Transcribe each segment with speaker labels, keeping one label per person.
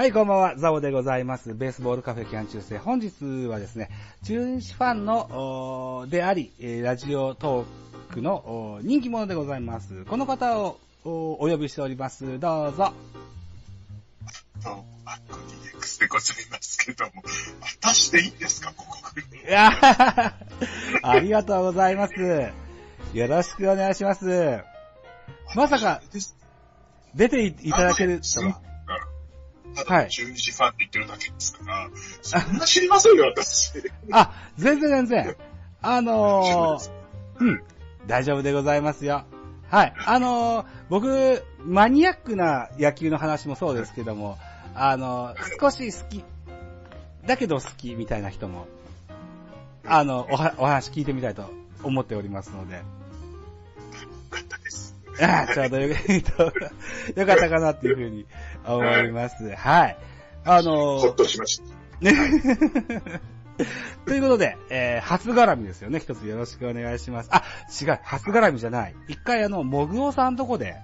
Speaker 1: はい、こんばんは、ザボでございます。ベースボールカフェキャン中世。本日はですね、中日ファンの、であり、えーラジオトークの人気者でございます。この方をおお呼びしております。どうぞ。
Speaker 2: と、アッコ DX でございますけども、果たしていいんですか、ここ来るの？
Speaker 1: いやー ありがとうございます。よろしくお願いします。まさか、出ていいただけるとは。
Speaker 2: ただ、中日ファンって言ってるだけですから、そんな知りませんよ、私。
Speaker 1: あ、全然全然。あのーうん。大丈夫でございますよ。はい。あのー僕、マニアックな野球の話もそうですけども、あのー少し好き、だけど好きみたいな人も、あの、おはお話聞いてみたいと思っておりますので。ああちょうどよ よかったかなっていうふうに思います。はい。あのー
Speaker 2: ほっとしました。
Speaker 1: ね。ということで、えー、初絡みですよね。一つよろしくお願いします。あ、違う、初絡みじゃない。一回あの、もぐおさんとこで、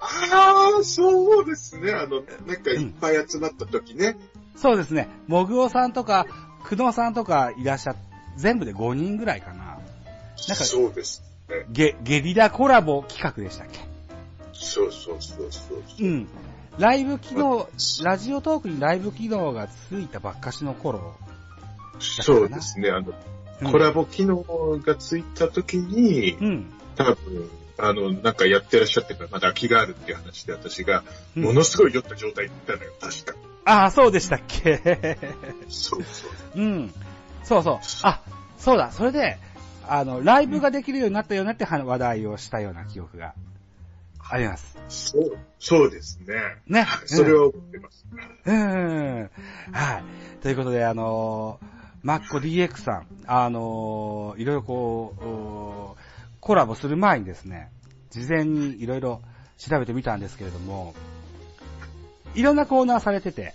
Speaker 2: ああ、そうですね。あの、なんかいっぱい集まった時ね。
Speaker 1: そうですね、もぐおさんとか、くのさんとかいらっしゃっ全部で5人ぐらいかな。なんか
Speaker 2: そうですね。
Speaker 1: ゲ、ゲリラコラボ企画でしたっけ？
Speaker 2: そうそうそうそう。
Speaker 1: うん。ライブ機能、ラジオトークにライブ機能がついたばっかしの頃。
Speaker 2: そうですね。あの、
Speaker 1: うん
Speaker 2: コラボ機能がついた時に、
Speaker 1: うん。
Speaker 2: 多分、あの、なんかやってらっしゃってからまだ空きがあるっていう話で私が、
Speaker 1: うん
Speaker 2: ものすごい酔った状態に行ったのよ、確か。
Speaker 1: ああ、そうでしたっけ？
Speaker 2: そうそう。
Speaker 1: うん。そうそう。あ、そうだ。それで、あの、ライブができるようになったよねって話題をしたような記憶があります。
Speaker 2: そう、そうですね。
Speaker 1: ね。
Speaker 2: それは思ってます。
Speaker 1: うん。はい。ということで、あのーマッコ DX さん、あのーいろいろこうコラボする前にですね、事前にいろいろ調べてみたんですけれども、いろんなコーナーされてて、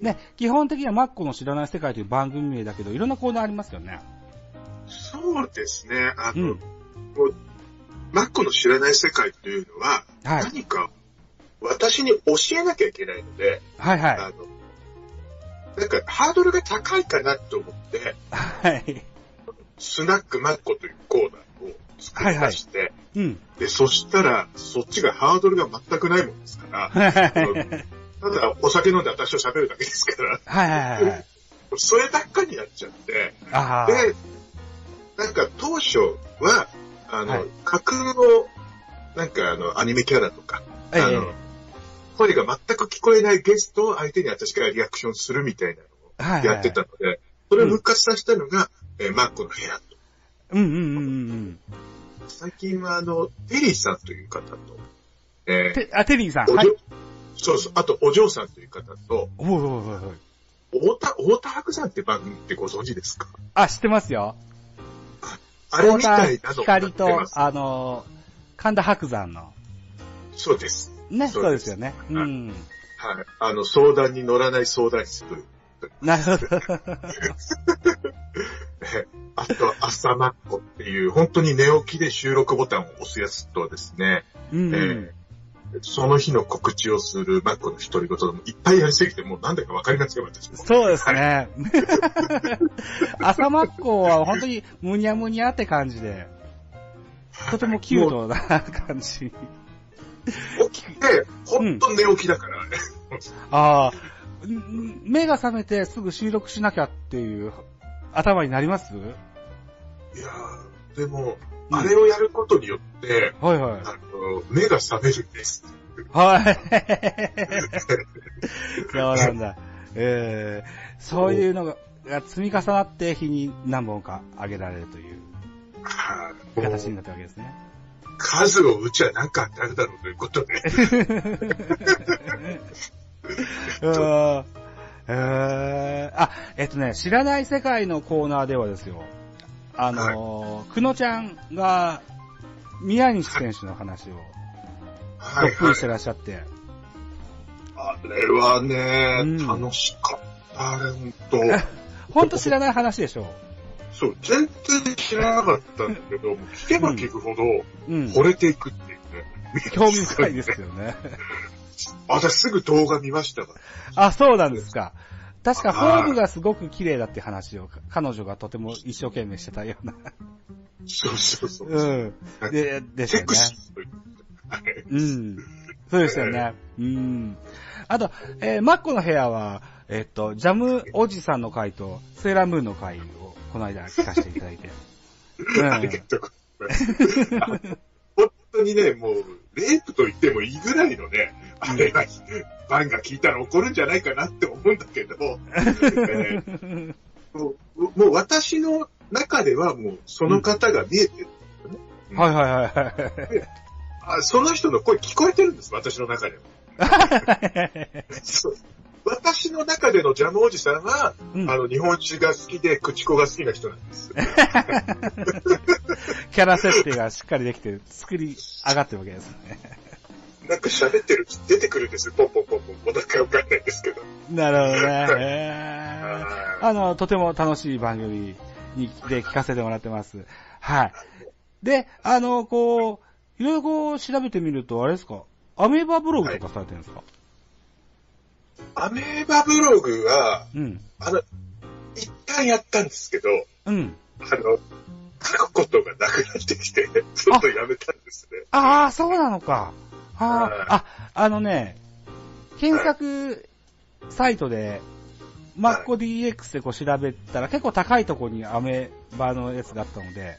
Speaker 1: ね、基本的にはマッコの知らない世界という番組名だけど、いろんなコーナーありますよね。
Speaker 2: そうですね。あの、
Speaker 1: うん。
Speaker 2: もうマッコの知らない世界というのは、
Speaker 1: はい。
Speaker 2: 何か私に教えなきゃいけないので、
Speaker 1: はいはい。
Speaker 2: あの、なんかハードルが高いかなと思って、
Speaker 1: はい。
Speaker 2: スナックマッコというコーナーを作りまして、
Speaker 1: うん。
Speaker 2: で、そしたら、そっちがハードルが全くないもんですから、
Speaker 1: はい
Speaker 2: ただお酒飲んで私と喋るだけですから、
Speaker 1: はいはいはい。
Speaker 2: そればっかりになっちゃって。で、なんか当初は、あの、
Speaker 1: はい
Speaker 2: 架空の、なんかあの、アニメキャラとか、
Speaker 1: ええ
Speaker 2: あの、声が全く聞こえないゲストを相手に私がリアクションするみたいなのをやってたので、それを復活させたのが、えーマッコの部屋と。
Speaker 1: うんうんうんうん
Speaker 2: 最近はあの、テリーさんという方と、え
Speaker 1: うん。て、あ、テリーさん。
Speaker 2: ーお
Speaker 1: はい。
Speaker 2: そうそう、あとお嬢さんという方と、
Speaker 1: おいおいおいおい。
Speaker 2: 太田、太田白山って番組ってご存知ですか？
Speaker 1: あ、知ってますよ。
Speaker 2: あれみたいなの
Speaker 1: 光と。あのー、神田伯山の。
Speaker 2: そうです。
Speaker 1: ね、そ
Speaker 2: そううです
Speaker 1: よね。う
Speaker 2: はい
Speaker 1: ん。
Speaker 2: はい。あの、相談に乗らない相談室という。
Speaker 1: なるほど。
Speaker 2: えあと、朝マッコっていう、本当に寝起きで収録ボタンを押すやつとですね、
Speaker 1: うん。
Speaker 2: えーその日の告知をするマッコの独り言もいっぱいやりすぎて、もう何だかわかりません、私も。
Speaker 1: そうですね。朝マッコは本当にむにゃむにゃって感じで、とてもキュートな感じ。
Speaker 2: 起きて、本当寝起きだから、ね
Speaker 1: ああ、ん目が覚めてすぐ収録しなきゃっていう頭になります？
Speaker 2: いやーでも、
Speaker 1: うん
Speaker 2: あれをやることによって、
Speaker 1: はいはい。
Speaker 2: あの、目が覚めるんです。
Speaker 1: はい。そうなんだ。えー、そういうのがが積み重なって日に何本か上げられるという形になったわけですね。
Speaker 2: 数を打ちゃなんか当たるだろうということで。
Speaker 1: うんえー、あ、えっとね、知らない世界のコーナーではですよ、あのー、くのちゃんが、宮西選手の話を、
Speaker 2: は
Speaker 1: どっぷりしてらっしゃって、
Speaker 2: あれはね、
Speaker 1: うん
Speaker 2: 楽しかった。あれ、ほんと。
Speaker 1: ほんと知らない話でしょ？
Speaker 2: そう、全然知らなかったんだけど、聞けば聞くほど、
Speaker 1: うん。
Speaker 2: 惚れていくっていうね。
Speaker 1: 興味深いですよね。
Speaker 2: 私すぐ動画見ましたわ。
Speaker 1: あ、そうなんですか。確かフ
Speaker 2: はい
Speaker 1: ォームがすごく綺麗だって話を、彼女がとても一生懸命してたような。
Speaker 2: そうそうそう。
Speaker 1: うん。で、ですよね
Speaker 2: う
Speaker 1: ん。そうですよね。うん。あと、えーマッコの部屋は、えっと、ジャムおじさんの回と、セーラームーンの回を、この間聞かせていただいて。うん
Speaker 2: ありがとうございます。本当にね、もう、レイプと言ってもいいぐらいのね、あれが、バンが聞いたら怒るんじゃないかなって思うんだけど、えーもうもう私の中ではもうその方が見えてる。
Speaker 1: はいはいはいはい。
Speaker 2: あその人の声聞こえてるんです、私の中では。そう私の中でのジャムおじさんは、
Speaker 1: うん
Speaker 2: あの、日本酒が好きで、口子が好きな人なんです。
Speaker 1: キャラ設定がしっかりできて、作り上がってるわけですね。
Speaker 2: なんか喋ってる、出てくるんですよ、ポンポンポンポン。もうなんかわかんないんですけど。
Speaker 1: なるほどね。あの、とても楽しい番組にで聞かせてもらってます。はい。で、あの、こう、いろいろこう調べてみると、あれですか？アメーバブログとかされてるんですか、
Speaker 2: アメーバブログは、
Speaker 1: うん。
Speaker 2: あの、一旦やったんですけど、
Speaker 1: うん。
Speaker 2: あの、書くことがなくなってきて、ちょっとやめたんですね。
Speaker 1: ああ、そうなのか。あ
Speaker 2: はい
Speaker 1: あ、あ、あのね、検索サイトで、マッコ DX でこう調べたら結構高いところにアメバのやつがあったので、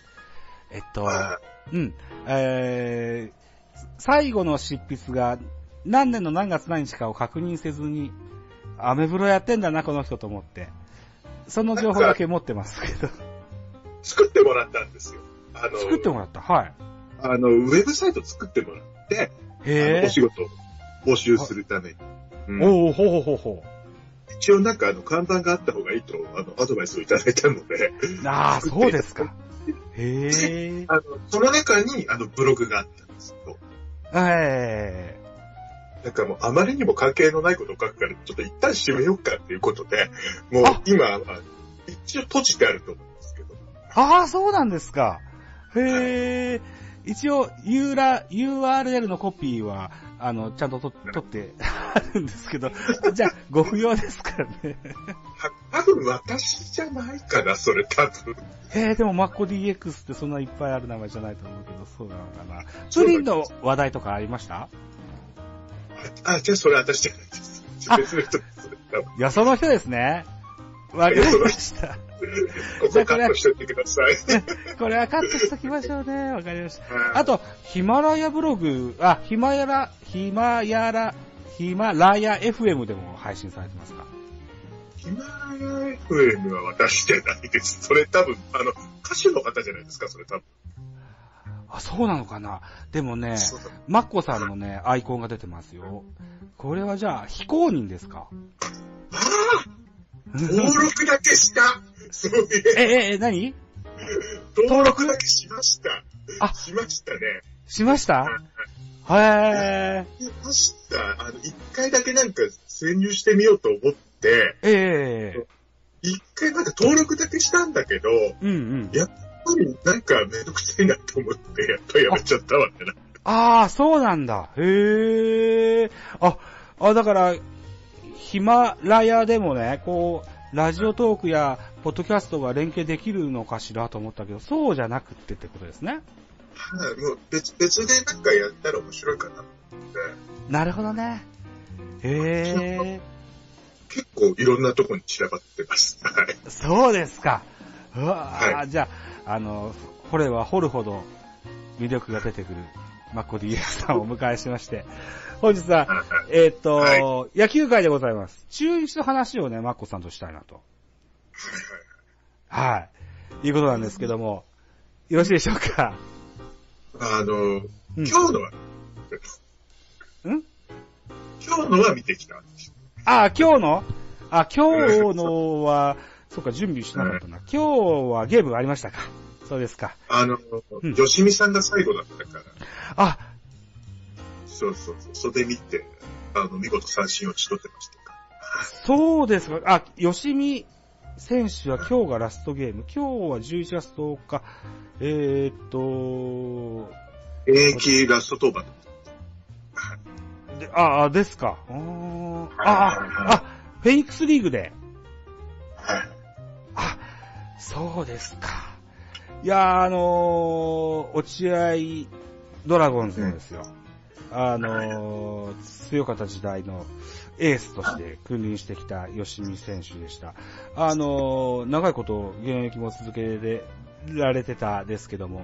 Speaker 1: えっと、
Speaker 2: は
Speaker 1: うん。えー、最後の執筆が何年の何月何日かを確認せずに、アメブロやってんだな、この人と思って。その情報だけ持ってますけど。
Speaker 2: 作ってもらったんですよ。あの、
Speaker 1: 作ってもらった？はい。
Speaker 2: あの、ウェブサイト作ってもらって、
Speaker 1: へ
Speaker 2: お仕事を募集するために。うん
Speaker 1: え。おおほうほうほうほ
Speaker 2: 一応なんかあの、看板があった方がいいと、あの、アドバイスをいただいたので、
Speaker 1: う。ああ、そうですか。へえ。
Speaker 2: あの、その中に、あの、ブログがあったんですけど、
Speaker 1: え
Speaker 2: なんかもうあまりにも関係のないことを書くから、ちょっと一旦閉めようかっていうことで、もう
Speaker 1: あ
Speaker 2: 今、あ一応閉じてあると思うんですけど、
Speaker 1: ああ、そうなんですか。へえ。一応、URL URL のコピーは、あの、ちゃんとと取ってあるんですけど、じゃあ、ご不要ですからね。
Speaker 2: は多分私じゃないかな、それ多分。
Speaker 1: へえ、でも、マッコ DX ってそんないっぱいある名前じゃないと思うけど、そうなのかな。プリンの話題とかありました？
Speaker 2: あ、じゃあそれ私じゃないです。
Speaker 1: あ
Speaker 2: 別の人です。多分
Speaker 1: いや、その人ですね。わかりました。
Speaker 2: ここカットしといてください。
Speaker 1: これはカットしときましょうね。わかりました。
Speaker 2: はい
Speaker 1: あと、ヒマラヤブログ、あ、ヒマヤラ、ヒマヤラ、ヒマラヤ FM でも配信されてますか？
Speaker 2: ヒマラヤ FM は私じゃないです。それ多分、あの、歌手の方じゃないですか、それ多分。
Speaker 1: あ、そうなのかな？でもね、マッコさんのね、アイコンが出てますよ。これはじゃあ、非公認ですか？
Speaker 2: ああ登録だけした
Speaker 1: え、え、え、何？
Speaker 2: 登録だけしました。
Speaker 1: あ
Speaker 2: しましたね。
Speaker 1: しました？へー。
Speaker 2: しました。あの、一回だけなんか潜入してみようと思って、
Speaker 1: ええ
Speaker 2: 一回なんか登録だけしたんだけど、やっ
Speaker 1: うんうん。
Speaker 2: ぱりなんかめんどくさいなと思って、やっぱりやめちゃったわね。
Speaker 1: ああ、そうなんだ。へえ。あ、あ、だから、ヒマラヤでもね、こう、ラジオトークや、ポッドキャストが連携できるのかしらと思ったけど、そうじゃなくってってことですね。
Speaker 2: はい、もう別、別でなんかやったら面白いかなって、
Speaker 1: なるほどね。へえ。
Speaker 2: 結構いろんなとこに散らばってます。はい。
Speaker 1: そうですか。うわー
Speaker 2: は
Speaker 1: じゃあ、あの、掘れば掘るほど魅力が出てくる、マッコ DX さんをお迎えしまして、本日は、えーっと、
Speaker 2: は
Speaker 1: 野球界でございます。中日の話をね、マッコさんとしたいなと。はい。いうことなんですけども、よろしいでしょうか？
Speaker 2: あの、
Speaker 1: うん
Speaker 2: 今日のは、
Speaker 1: ん？
Speaker 2: 今日のは見てきたんですよ。
Speaker 1: あ、今日の？あ、今日のは、そうか、準備してなかったな。今日はゲームがありましたか？そうですか。
Speaker 2: あの、
Speaker 1: うん
Speaker 2: よしみさんが最後だったから、
Speaker 1: あ、
Speaker 2: そうそうそう、それ見て、あの、見事三振を打ち取ってましたから。
Speaker 1: そうですか。あ、吉見選手は今日がラストゲーム。今日は11月10日。えー、っと、
Speaker 2: 現役ラスト登板。
Speaker 1: でああ、ですか。あーあ、あ、フェニックスリーグで。そうですか。いやー、あのー、落合ドラゴンズのですよ。あのー、強かった時代のエースとして君臨してきた吉見選手でした。あのー、長いこと現役も続けられてたですけども、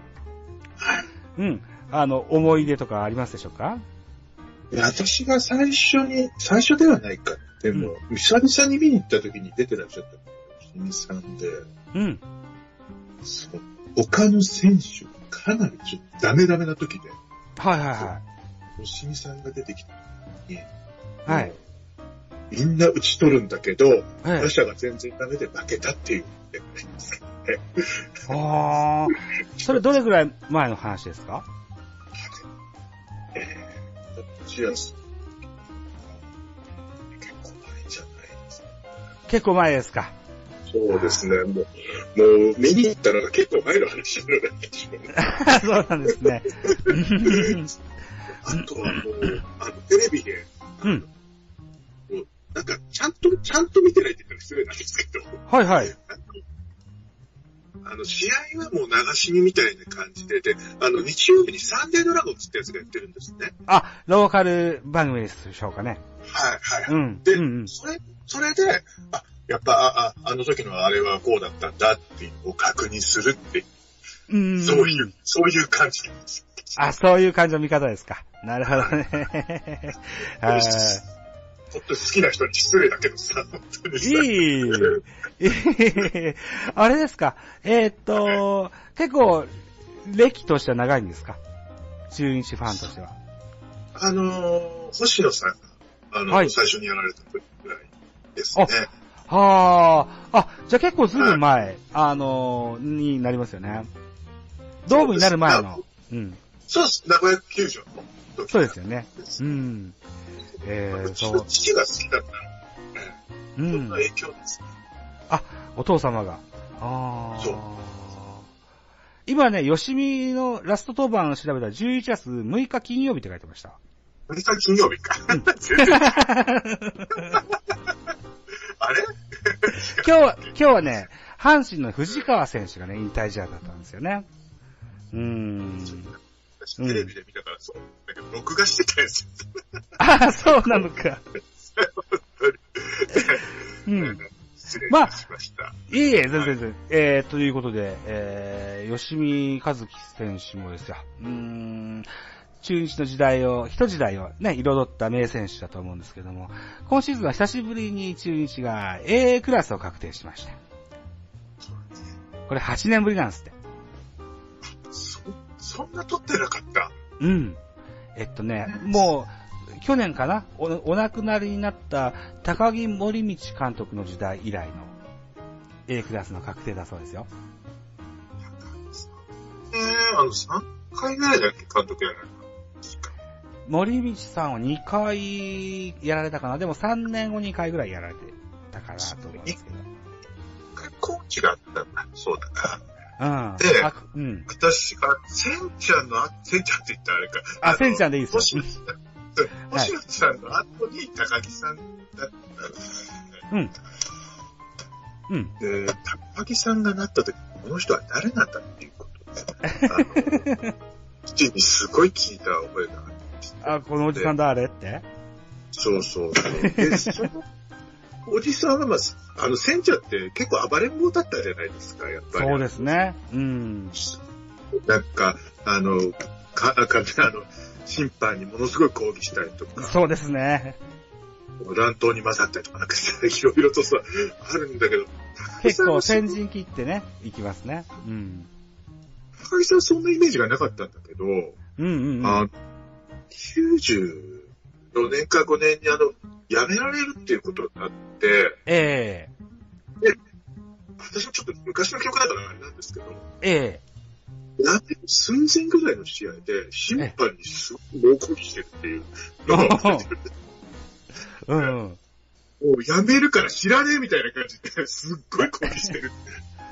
Speaker 1: うん、あの、思い出とかありますでしょうか？
Speaker 2: いや私が最初に、最初ではないか。でも、久々に見に行った時に出てらっしゃった吉見さんで、
Speaker 1: うん。
Speaker 2: そう他の選手がかなりちょっとダメダメな時で、
Speaker 1: はいはいは
Speaker 2: 吉見さんが出てきた時に、
Speaker 1: い。はい。
Speaker 2: みんな打ち取るんだけど、
Speaker 1: はい
Speaker 2: 打。者が全然ダメで負けたっていう。
Speaker 1: ああ、それどれぐらい前の話ですか？
Speaker 2: えー、どっちやす結構前じゃないですか。
Speaker 1: 結構前ですか。
Speaker 2: そうですね。もう、もう見に行ったのが結構前の話になってしまう。
Speaker 1: そうなんですね。
Speaker 2: あとはもう、あの、テレビで、
Speaker 1: うん。
Speaker 2: なんか、ちゃんと、ちゃんと見てないって言ったら失礼なんですけど、
Speaker 1: はいはい。
Speaker 2: あの、試合はもう流し見みたいな感じで、で、あの、日曜日にサンデードラゴンズってやつがやってるんですね。
Speaker 1: あ、ローカル番組でしょうかね。
Speaker 2: はい、はい。
Speaker 1: うん。
Speaker 2: で、
Speaker 1: うんうん。
Speaker 2: それ、それで、あ、やっぱ、あ、ああの時のあれはこうだったんだっていうのを確認するって、
Speaker 1: うん。
Speaker 2: そういう、そういう感じです。
Speaker 1: あ、そういう感じの見方ですか。なるほどね。はい。
Speaker 2: 本当に好きな人に失礼だけどさ、本当にさ。
Speaker 1: いい。あれですか。えーっと、結構、歴としては長いんですか？中日ファンとしては。
Speaker 2: あのー、星野さんが、あの、
Speaker 1: はい
Speaker 2: 最初にやられた時ぐらいですね。
Speaker 1: はあ。あ、じゃあ結構ずいぶん前、あのー、になりますよね。ドームになる前の。うん。
Speaker 2: そうです。名古屋球場の時
Speaker 1: そうですよね。うん。えー、そう。
Speaker 2: 父が好きだった
Speaker 1: うん
Speaker 2: のの。影響です。
Speaker 1: お父様が。ああ。
Speaker 2: そう
Speaker 1: 今ね、吉見のラスト登板を調べたら11月6日金曜日って書いてました。
Speaker 2: 6日金曜日か。全然 あれ？
Speaker 1: 今日は、今日はね、阪神の藤川選手がね、引退試合だったんですよね。うーん。
Speaker 2: 私テレビで見たからそう。だけど、録画してたやつ。
Speaker 1: ああ、そうなのか。うん。
Speaker 2: ました。
Speaker 1: いえいえ、全然全然。えー、ということで、えー、吉見和樹選手もですよ。うーん、中日の時代を、一時代をね、彩った名選手だと思うんですけども、今シーズンは久しぶりに中日が A クラスを確定しました。これ8年ぶりなんですって。
Speaker 2: そ、そんな撮ってなかった？
Speaker 1: うん。えっとね、もう、去年かな？お、お亡くなりになった高木森道監督の時代以来の A クラスの確定だそうですよ。
Speaker 2: えー、あの、3回ぐらいだっけ、監督やられ
Speaker 1: 森道さんは2回やられたかなでも3年後2回ぐらいやられてたかなと思うんですけど。
Speaker 2: 一回コーチがあったんだ。そうだな。
Speaker 1: うん。
Speaker 2: で
Speaker 1: あ、うん。
Speaker 2: 私が、センちゃんのあ、センちゃんって言ったらあれか。
Speaker 1: あ、
Speaker 2: の
Speaker 1: センちゃんでいいですよ。
Speaker 2: 星野さん、の後に高木さんだった
Speaker 1: うん。うん。
Speaker 2: で、高木さんがなった時、この人は誰なんだっていうこと 父にすごい聞いた覚えがあって。
Speaker 1: あ、このおじさん誰って？
Speaker 2: そうそうそう。で、その、おじさんはまあ、あの、センちゃんって結構暴れん坊だったじゃないですか、やっぱり。
Speaker 1: そうですね。うん。
Speaker 2: なんか、あの、か、か、あの、審判にものすごい抗議したりとか、
Speaker 1: そうですね。
Speaker 2: 乱闘に混ざったりとか、なんか、いろいろとさ、あるんだけど、
Speaker 1: 結構先
Speaker 2: 高木
Speaker 1: 陣切ってね、行きますね。うん
Speaker 2: 高木さんそんなイメージがなかったんだけど、
Speaker 1: うんうんうん。
Speaker 2: あ94年か5年にあの、辞められるっていうことになって、
Speaker 1: え
Speaker 2: 私もちょっと昔の記憶だからあれなんですけど、
Speaker 1: ええ
Speaker 2: 辞める寸前ぐらいの試合で、審判にすごい猛抗議してるっていうのが覚えてる。
Speaker 1: え うん。
Speaker 2: もう辞めるから知らねえみたいな感じで、すっごい抗議してる。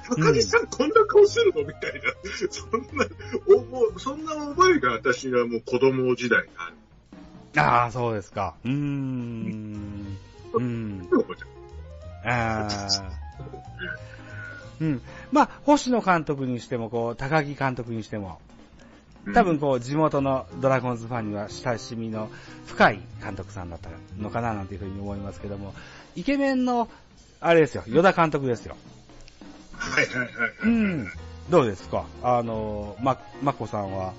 Speaker 2: 高木さん、こんな顔するの？みたいな。そんな、おもうそんな覚えが私はもう子供時代にある。
Speaker 1: ああ、そうですか。うーん。うん。ああ。うん。まあ、星野監督にしても、こう、高木監督にしても、多分こう、地元のドラゴンズファンには親しみの深い監督さんだったのかななんていうふうに思いますけども、イケメンの、あれですよ、与田監督ですよ。
Speaker 2: はいはいはいはい。
Speaker 1: うん。どうですか？あの、ま、まこさんは、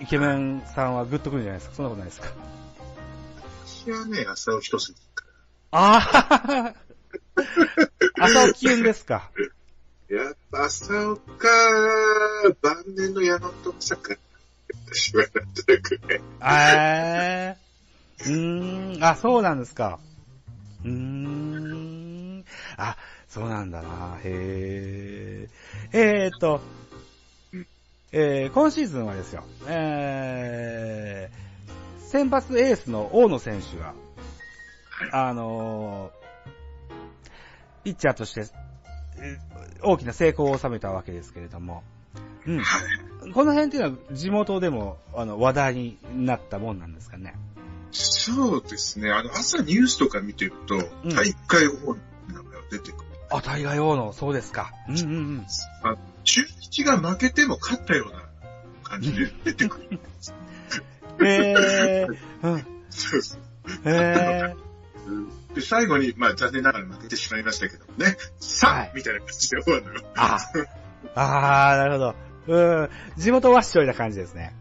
Speaker 1: イケメンさんはグッとくるんじゃないですか？そんなことないですか？
Speaker 2: 私はね、朝尾一筋か
Speaker 1: ああ朝起き運ですか？
Speaker 2: ら。やっぱ朝尾か、晩年の矢野と坂。私はなんとなくね。
Speaker 1: えー。うーん、あ、そうなんですか。うーん。あ、そうなんだな。へえ。えーっと、えー、今シーズンはですよ、えー、先発エースの大野選手が、あのーピッチャーとして、えー大きな成功を収めたわけですけれども、うん。
Speaker 2: はい。
Speaker 1: この辺っていうのは地元でもあの話題になったもんなんですかね。
Speaker 2: そうですね。あの、朝ニュースとか見てると、
Speaker 1: うん
Speaker 2: 大会王の名前が出てくる。
Speaker 1: あ、大概王の、そうですか。うんうんうん。
Speaker 2: あ中日が負けても勝ったような感じで出てくる。
Speaker 1: へえー、うん。
Speaker 2: そうそう
Speaker 1: へえ
Speaker 2: で、最後に、まあ残念ながら負けてしまいましたけどもね、さあ、
Speaker 1: はい
Speaker 2: みたいな感じで終わるのよ。
Speaker 1: あ、あー、なるほど。うん。地元わっしょいな感じですね。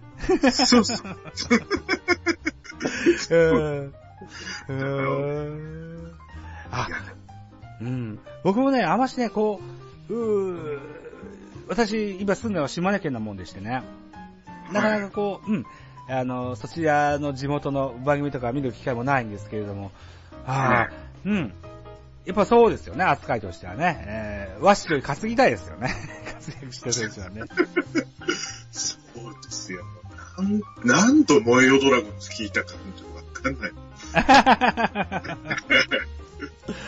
Speaker 2: そうそう。
Speaker 1: うん。うん。あうん。僕もね、あましね、こう、うー私、今住んでるのは島根県なもんでしてね。なかなかこう、うん。あの、そちらの地元の番組とか見る機会もないんですけれども、ああ、うん。やっぱそうですよね、扱いとしてはね。えー、和紙より担ぎたいですよね。活躍してる選手はね。
Speaker 2: そうですよ。なん何度燃えよドラゴンズ聞いたかわかんない。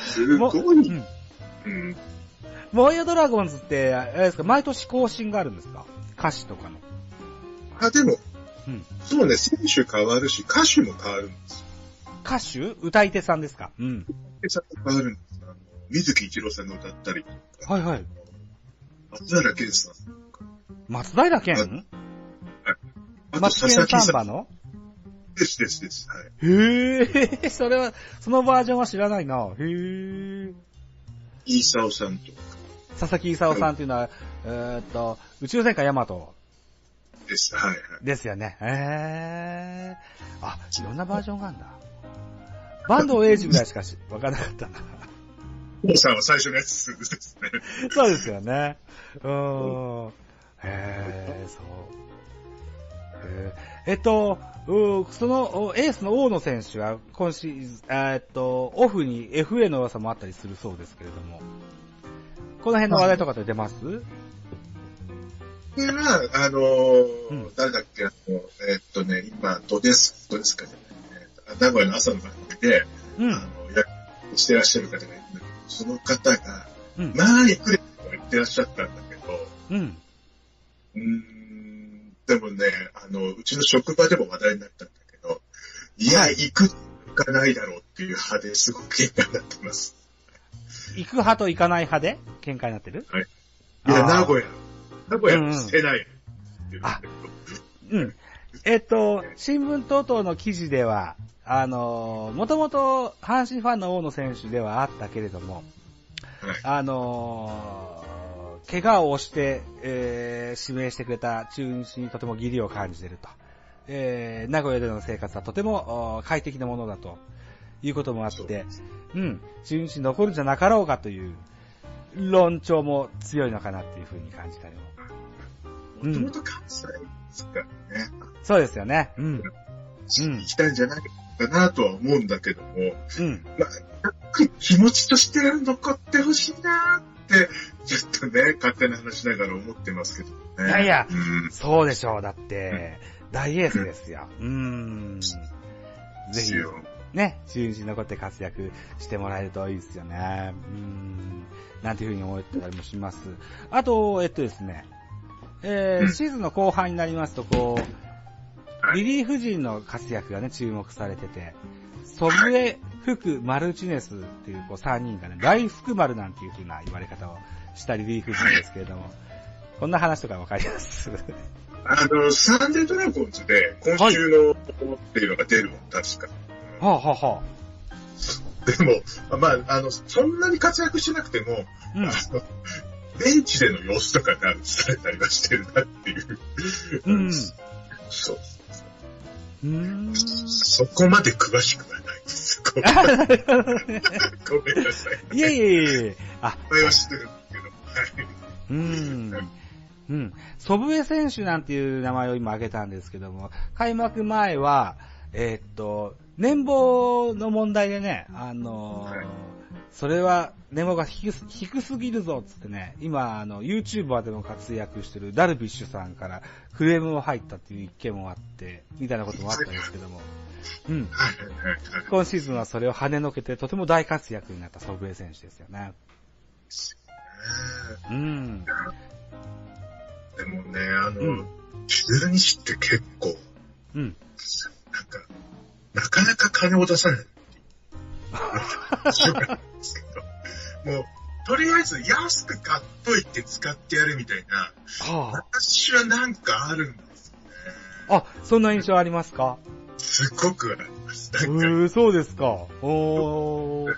Speaker 2: す
Speaker 1: も
Speaker 2: ごい。
Speaker 1: うん。
Speaker 2: うん。
Speaker 1: モイヤドラゴンズって、あれですか、毎年更新があるんですか？歌詞とかの。
Speaker 2: あ、でも、
Speaker 1: うん。
Speaker 2: そうね、選手変わるし、歌手も変わるんですよ。
Speaker 1: 歌手？歌い手？さんですかうん。
Speaker 2: でさ変わるんですあの水木一郎さんが歌ったりとか、
Speaker 1: はいはい。
Speaker 2: 松原健さん。
Speaker 1: 松平健
Speaker 2: あと
Speaker 1: 松健
Speaker 2: 佐々木さん。
Speaker 1: の
Speaker 2: ですですです。はい。
Speaker 1: へえ、それは、そのバージョンは知らないな。へえ。
Speaker 2: イーサオさんとか
Speaker 1: 佐々木勲さんっていうのは、えーっと、宇宙戦艦ヤマト
Speaker 2: です。はいはい。
Speaker 1: ですよね。へえ。あ、いろんなバージョンがあるんだ。バンドエイジぐらいしかし、わからなかったな。
Speaker 2: 王さんは最初のやつですね。
Speaker 1: そうですよね。うーん。へえ、そう。えっと、その、おエースの大野選手は、今シーズン、えーっと、オフに FA の噂もあったりするそうですけれども、この辺の話題とかって出ます？
Speaker 2: これは、あのー
Speaker 1: うん
Speaker 2: 誰だっけ、あの、えーっとね、今、ドデス、ドデスかね、えー名古屋の朝の番組で、
Speaker 1: うん。
Speaker 2: あの、役してらっしゃる方がいるんだけど、その方が、
Speaker 1: うん。
Speaker 2: まあ、いくれと言ってらっしゃったんだけど、
Speaker 1: うん。
Speaker 2: うーん、でもね、あの、うちの職場でも話題になったんだけど、いや、
Speaker 1: はい
Speaker 2: 行くかないだろうっていう派ですごく喧嘩になってます。
Speaker 1: 行く派と行かない派で喧嘩になってる？
Speaker 2: いや、
Speaker 1: あー
Speaker 2: 名古屋。名古屋も捨てない。うんだけど
Speaker 1: うん。えっと、新聞等々の記事では、あの、もともと阪神ファンの大野選手ではあったけれども、
Speaker 2: はい
Speaker 1: あのー怪我をして、えー指名してくれた中日にとても義理を感じていると。えー名古屋での生活はとてもお快適なものだということもあって、うん、中日に残るんじゃなかろうかという論調も強いのかなっていうふうに感じたりも。うん
Speaker 2: もともと関西ですからね。
Speaker 1: そうですよね。うん。
Speaker 2: 行きたいんじゃないかなとは思うんだけども、
Speaker 1: うん。
Speaker 2: まあ、気持ちとして残ってほしいなって、ちょっとね、勝手な話しながら思ってますけどね。
Speaker 1: いやいや
Speaker 2: うん。
Speaker 1: そうでしょう。だって、大エースですよ。うーん。ぜひね、中日に残って活躍してもらえるといいですよね。うーん。なんていうふうに思ってたりもします。あと、えっとですね、えー
Speaker 2: うん
Speaker 1: シーズンの後半になりますと、こう、リリーフ陣の活躍がね、注目されてて、ソブエ、福、マルチネスっていうこう3人がね、大福丸なんていう風な言われ方をしたリリーフ陣ですけれども、こんな話とかわかります？
Speaker 2: あの、サンデードラゴンズで、今週のっていうのが出るもん、確か。
Speaker 1: はあ、はあは
Speaker 2: でも、まあ、あの、そんなに活躍しなくても、
Speaker 1: あ、うん
Speaker 2: あ。の、ベンチでの様子とかが映されたりはしてるなっていう。
Speaker 1: うん
Speaker 2: そう。
Speaker 1: うーん。
Speaker 2: そこまで詳しくはないです。ごめん
Speaker 1: あな
Speaker 2: さい。
Speaker 1: いえいえいえ。あ、
Speaker 2: 前は知ってるんですけど。
Speaker 1: うん。うん。祖父江選手なんていう名前を今挙げたんですけども、開幕前は、えーっと、年俸の問題でね、あのー
Speaker 2: はい
Speaker 1: それは年俸が低すぎるぞっつってね、今、あの、YouTuber でも活躍してるダルビッシュさんからクレームも入ったっていう一件もあって、みたいなこともあったんですけども、うん。今シーズンはそれを跳ねのけてとても大活躍になった祖父江選手ですよね。うん。
Speaker 2: でもね、あの、
Speaker 1: うん
Speaker 2: 中日って結構、
Speaker 1: うん。
Speaker 2: なんか、なかなか金を出さない もう、とりあえず安く買っといて使ってやるみたいな、
Speaker 1: はあ。
Speaker 2: 私はなんかあるんですよね。
Speaker 1: あ、そんな印象ありますか？
Speaker 2: すごくあります。
Speaker 1: え
Speaker 2: なんか、
Speaker 1: ー、そうですか。おー。
Speaker 2: ね、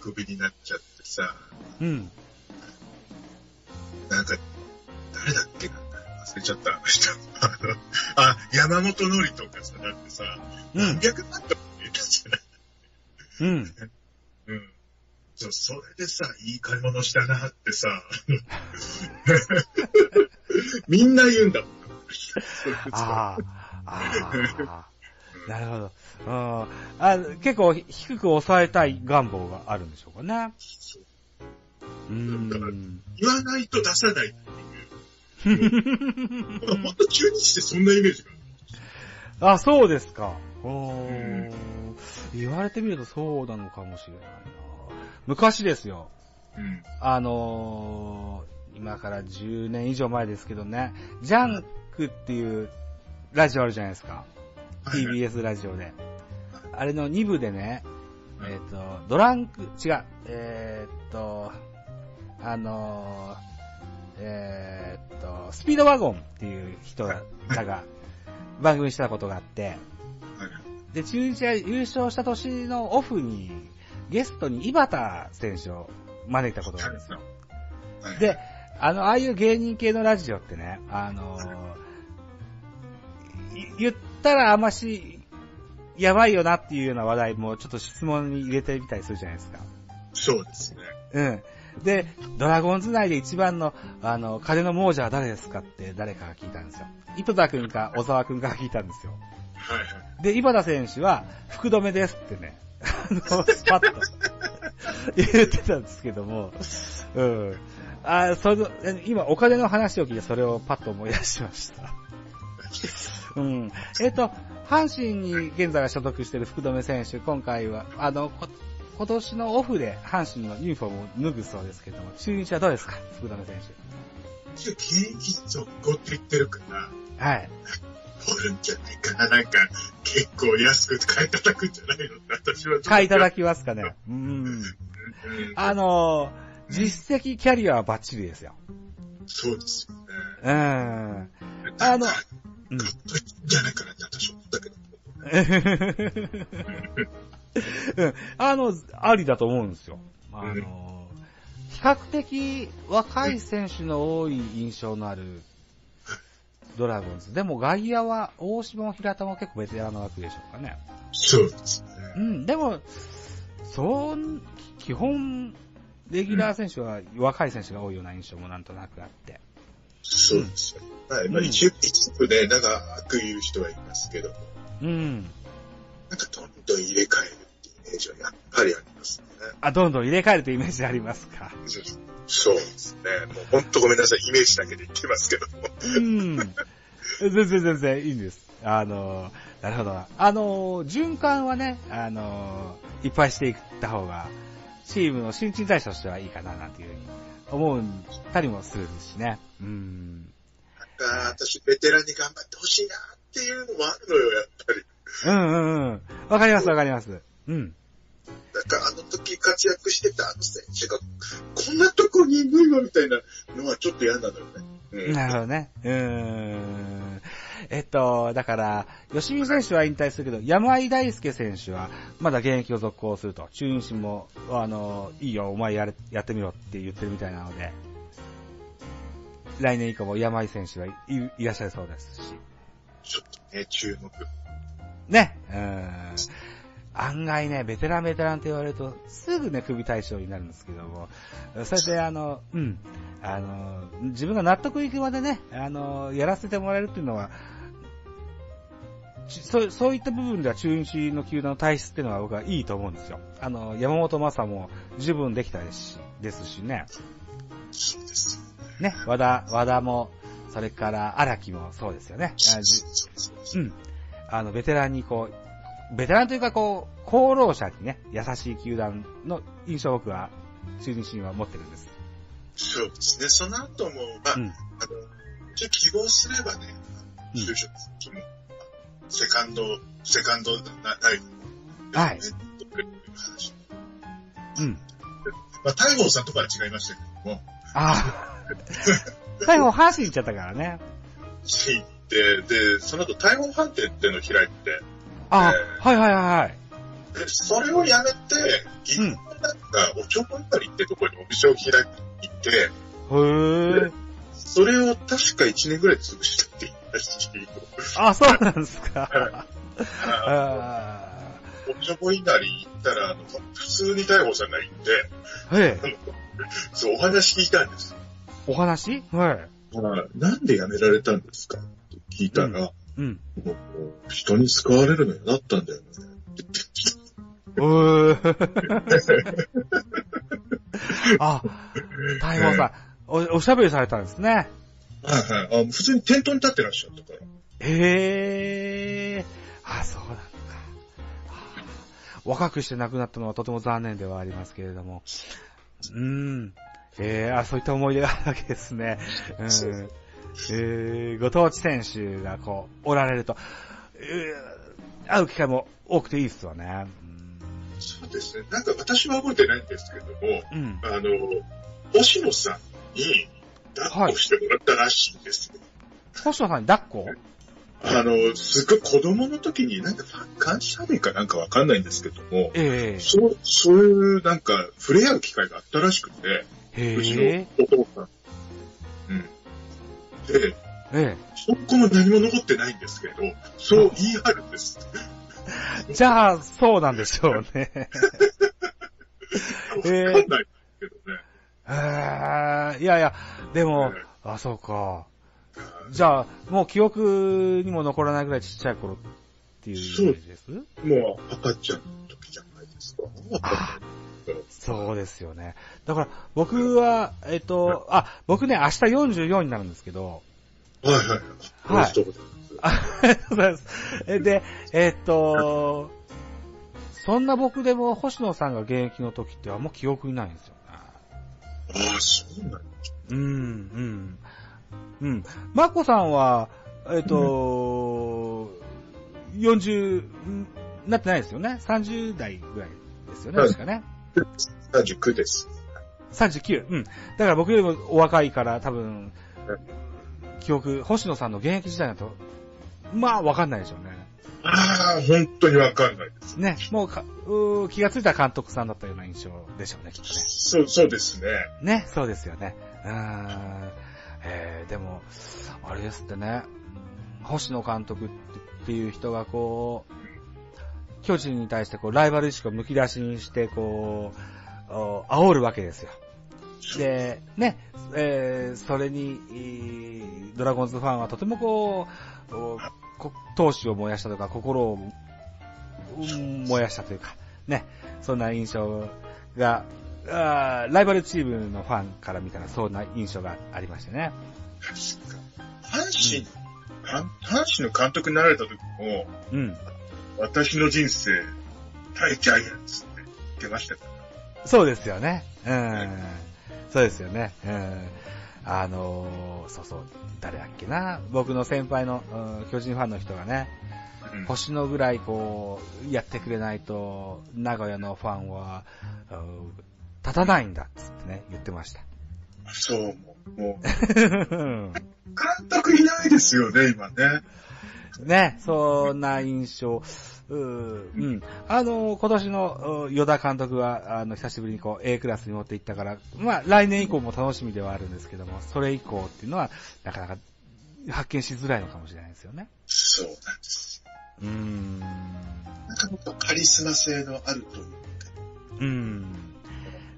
Speaker 2: クビになっちゃってさ、
Speaker 1: うん。
Speaker 2: なんか、誰だっけな？忘れちゃった、あの人。あの、あ、山本のりとかさ、だってさ、
Speaker 1: うん
Speaker 2: 何。百万とか言ったじゃない
Speaker 1: うん。
Speaker 2: うん。そう、それでさ、いい買い物したなってさ、みんな言うんだもん。
Speaker 1: ああ。ああ。なるほど。うんあ結構低く抑えたい願望があるんでしょうかね。
Speaker 2: そう言わないと出さないっていう。ほんと中日ってそんなイメージがある。
Speaker 1: あ、そうですか。おー言われてみるとそうなのかもしれないな。昔ですよ。
Speaker 2: うん。
Speaker 1: あのー、今から10年以上前ですけどね、ジャンクっていうラジオあるじゃないですか。TBS ラジオで。あれの2部でね、えっ、と、ドランク、違う、えっ、と、あのー、えっ、と、スピードワゴンっていう人らが 番組したことがあって、
Speaker 2: はい
Speaker 1: で、中日が優勝した年のオフに、ゲストに井端選手を招いたことがあるんですよ。
Speaker 2: はい
Speaker 1: で、あの、ああいう芸人系のラジオってね、あのーい言ったらあんまし、やばいよなっていうような話題もちょっと質問に入れてみたりするじゃないですか。
Speaker 2: そうですね。
Speaker 1: うん。で、ドラゴンズ内で一番の、あの、金の亡者は誰ですかって誰かが聞いたんですよ。糸田くんか小沢くんかが聞いたんですよ。
Speaker 2: はいはい。
Speaker 1: で、井端選手は、福留ですってね、あの、スパッと 言ってたんですけども、うん。あその、今、お金の話を聞いてそれをパッと思い出しました。うん。えっ、と、阪神に現在は所属している福留選手、今回は、あの、こ今年のオフで阪神のユニフォームを脱ぐそうですけども、中日はどうですか？福留選
Speaker 2: 一応、現役続行って言ってるから、
Speaker 1: 手。はい。
Speaker 2: 取るんじゃないかな。なんか、結構安く買い叩くんじゃないの私は。
Speaker 1: 買いただ
Speaker 2: き。
Speaker 1: きますかね。うん。
Speaker 2: うん
Speaker 1: あの実績キャリアはバッチリですよ。
Speaker 2: そうですよね。
Speaker 1: うん。あのうん
Speaker 2: 買っといてんじゃないかなって私は思ったけど。
Speaker 1: うんあの、ありだと思うんですよ。あの、比較的若い選手の多い印象のあるドラゴンズ。でも外野は大島も平田も結構ベテランの枠でしょうかね。
Speaker 2: そうですね。
Speaker 1: うん、でも、そん、基本、レギュラー選手は若い選手が多いような印象もなんとなくあって。
Speaker 2: そうですよ。はい。まあ、
Speaker 1: うん
Speaker 2: 一応、一部ね、長く言う人はいますけども、
Speaker 1: うん。
Speaker 2: なんかどんどん入れ替えるイメージはやっぱりありますね。
Speaker 1: あ、どんどん入れ替えるというイメージありますか？
Speaker 2: そうですね。もう本当ごめんなさい。イメージだけで言ってますけども。
Speaker 1: うん。全然全然いいんです。あの、なるほど。あの、循環はね、あの、いっぱいしていった方が、チームの新陳代謝としてはいいかな、なんていうふうに思ったりもするしね。うん。
Speaker 2: 私、ベテランに頑張ってほしいなっっていうのもあるのよ、やっぱり。
Speaker 1: うんうんうん。わかりますわかります。うん。
Speaker 2: なんかあの時活躍してたあの選手が、こんなとこにいるのみたいなのはちょっと嫌なのよね。うん。
Speaker 1: なるほどね。うーん。えっと、だから、吉見選手は引退するけど、山井大輔選手は、まだ現役を続行すると。中日も、あの、いいよ、お前やれ、やってみろって言ってるみたいなので、来年以降も山井選手はい、いらっしゃるそうですし。
Speaker 2: ちょっとね、注目。
Speaker 1: ね。うーん。案外ね、ベテランベテランって言われると、すぐね、首対象になるんですけども、それであの、うん、あの、自分が納得いくまでね、あの、やらせてもらえるっていうのは、そうそういった部分では中日の球団の体質っていうのは僕はいいと思うんですよ。あの、山本正も十分できたですし、ですしね。
Speaker 2: そうです。
Speaker 1: ね、和田、和田も、それから荒木もそうですよね。うん。あの、ベテランにこう、ベテランというかこう、功労者にね、優しい球団の印象を僕は、中日には持ってるんです。
Speaker 2: そうですね。その後も、まあ、
Speaker 1: うん。
Speaker 2: あの、ちょ希望すればね、
Speaker 1: うん
Speaker 2: 就職先も、セカンド、セカンドなタイプ
Speaker 1: はい
Speaker 2: 話
Speaker 1: うん。
Speaker 2: まあ、大鵬さんとかは違いましたけども、
Speaker 1: ああ。最後、阪神行っちゃったからね。
Speaker 2: 行って、で、その後大鵬飯店っていうのを開いて、
Speaker 1: ああ、
Speaker 2: え
Speaker 1: はいはいはい。
Speaker 2: で、それをやめて、銀行なんか、おちょぼいなりってところにお店を開いて、
Speaker 1: へえ。
Speaker 2: それを確か1年ぐらいで潰したって言いましたし、
Speaker 1: あ、そうなんですか。
Speaker 2: おちょぼいなり行ったら、あの、普通に大鵬さんがいて、
Speaker 1: ーへえ。
Speaker 2: そう、お話聞いたんです。
Speaker 1: お話？はい。
Speaker 2: なんで辞められたんですか？って聞いたら、
Speaker 1: うん。
Speaker 2: もう人に使われるのになったんだよね。
Speaker 1: う ーあ、大鵬さん、お、おしゃべりされたんですね。
Speaker 2: はいはい。あ普通に店頭に立ってらっしゃったから。
Speaker 1: へえ。あ、そうなんだ。あ若くして亡くなったのはとても残念ではありますけれども。うん。ええあ、そういった思い出があるわけですね。うん。えー、ご当地選手がこう、おられると、えー、会う機会も多くていいっすわね。
Speaker 2: そうですね。なんか私は覚えてないんですけども、
Speaker 1: うん。うん。
Speaker 2: あの、星野さんに抱っこしてもらったらしいんですよ。
Speaker 1: 星野さんに抱っこ？
Speaker 2: あの、すごい子供の時になんか感謝デーかなんかわかんないんですけども、
Speaker 1: ええ
Speaker 2: そう、そういうなんか触れ合う機会があったらしくて、
Speaker 1: へ
Speaker 2: うち
Speaker 1: え。
Speaker 2: のお父さん。で、
Speaker 1: え
Speaker 2: そこも何も残ってないんですけど、そう言い張るんです。
Speaker 1: え。じゃあ、そうなんでしょうね。
Speaker 2: わかんないけどね。
Speaker 1: へえ。いやいや、でも、あ、そうか。じゃあ、もう記憶にも残らないぐらいちっちゃい頃っていうイメージです？
Speaker 2: もう赤ちゃんの時じゃないですか。
Speaker 1: あそうですよね。だから、僕は、えっと、あ、僕ね、明日44になるんですけど、
Speaker 2: はいはいはい。
Speaker 1: あ、ありがとうございます。えで、えっと、そんな僕でも星野さんが現役の時ってあんま記憶にないんですよね。
Speaker 2: ああ、そうなんだ。
Speaker 1: うん、うん。うん。マコさんは、えっ、と、40、んなってないですよね。30代ぐらいですよね、
Speaker 2: はい
Speaker 1: 確かね。
Speaker 2: 39です。
Speaker 1: 39。うん。だから僕よりもお若いから多分、記憶、星野さんの現役時代だと、まあわかんないでしょうね。
Speaker 2: ああ、本当にわかんないです。
Speaker 1: ね、もうかうー気がついた監督さんだったような印象でしょうね、きっとね。
Speaker 2: そう、そうですね。
Speaker 1: ね、そうですよね。うーん。えー、でも、あれですってね、うん星野監督っていう人がこう、巨人に対してこう、ライバル意識をむき出しにして、こう、お煽るわけですよ。で、ね、えー、それに、えードラゴンズファンはとてもこう、闘志を燃やしたとか、心を、うん燃やしたというか、ね、そんな印象が、あーライバルチームのファンから見たらそんな印象がありましたね。
Speaker 2: 確か。阪神、阪阪神の監督になられた時も、
Speaker 1: うん。
Speaker 2: 私の人生、対ジャイアンツって言ってましたから。
Speaker 1: そうですよね。うん。そうですよね。うん。あのーそうそう、誰だっけな、僕の先輩の、うん巨人ファンの人がね、
Speaker 2: うん
Speaker 1: 星のぐらいこう、やってくれないと、名古屋のファンは、うん立たないんだっつってね、言ってました。
Speaker 2: そう、もう、もう、監督いないですよね、今ね。
Speaker 1: ね、そんな印象。うーうん。あの、今年の、う与田監督は、あの、久しぶりにこう、A クラスに持っていったから、まあ、来年以降も楽しみではあるんですけども、それ以降っていうのは、なかなか発見しづらいのかもしれないですよね。
Speaker 2: そうなんです。
Speaker 1: うーん。
Speaker 2: なんかもっとカリスマ性のあるという
Speaker 1: うーん。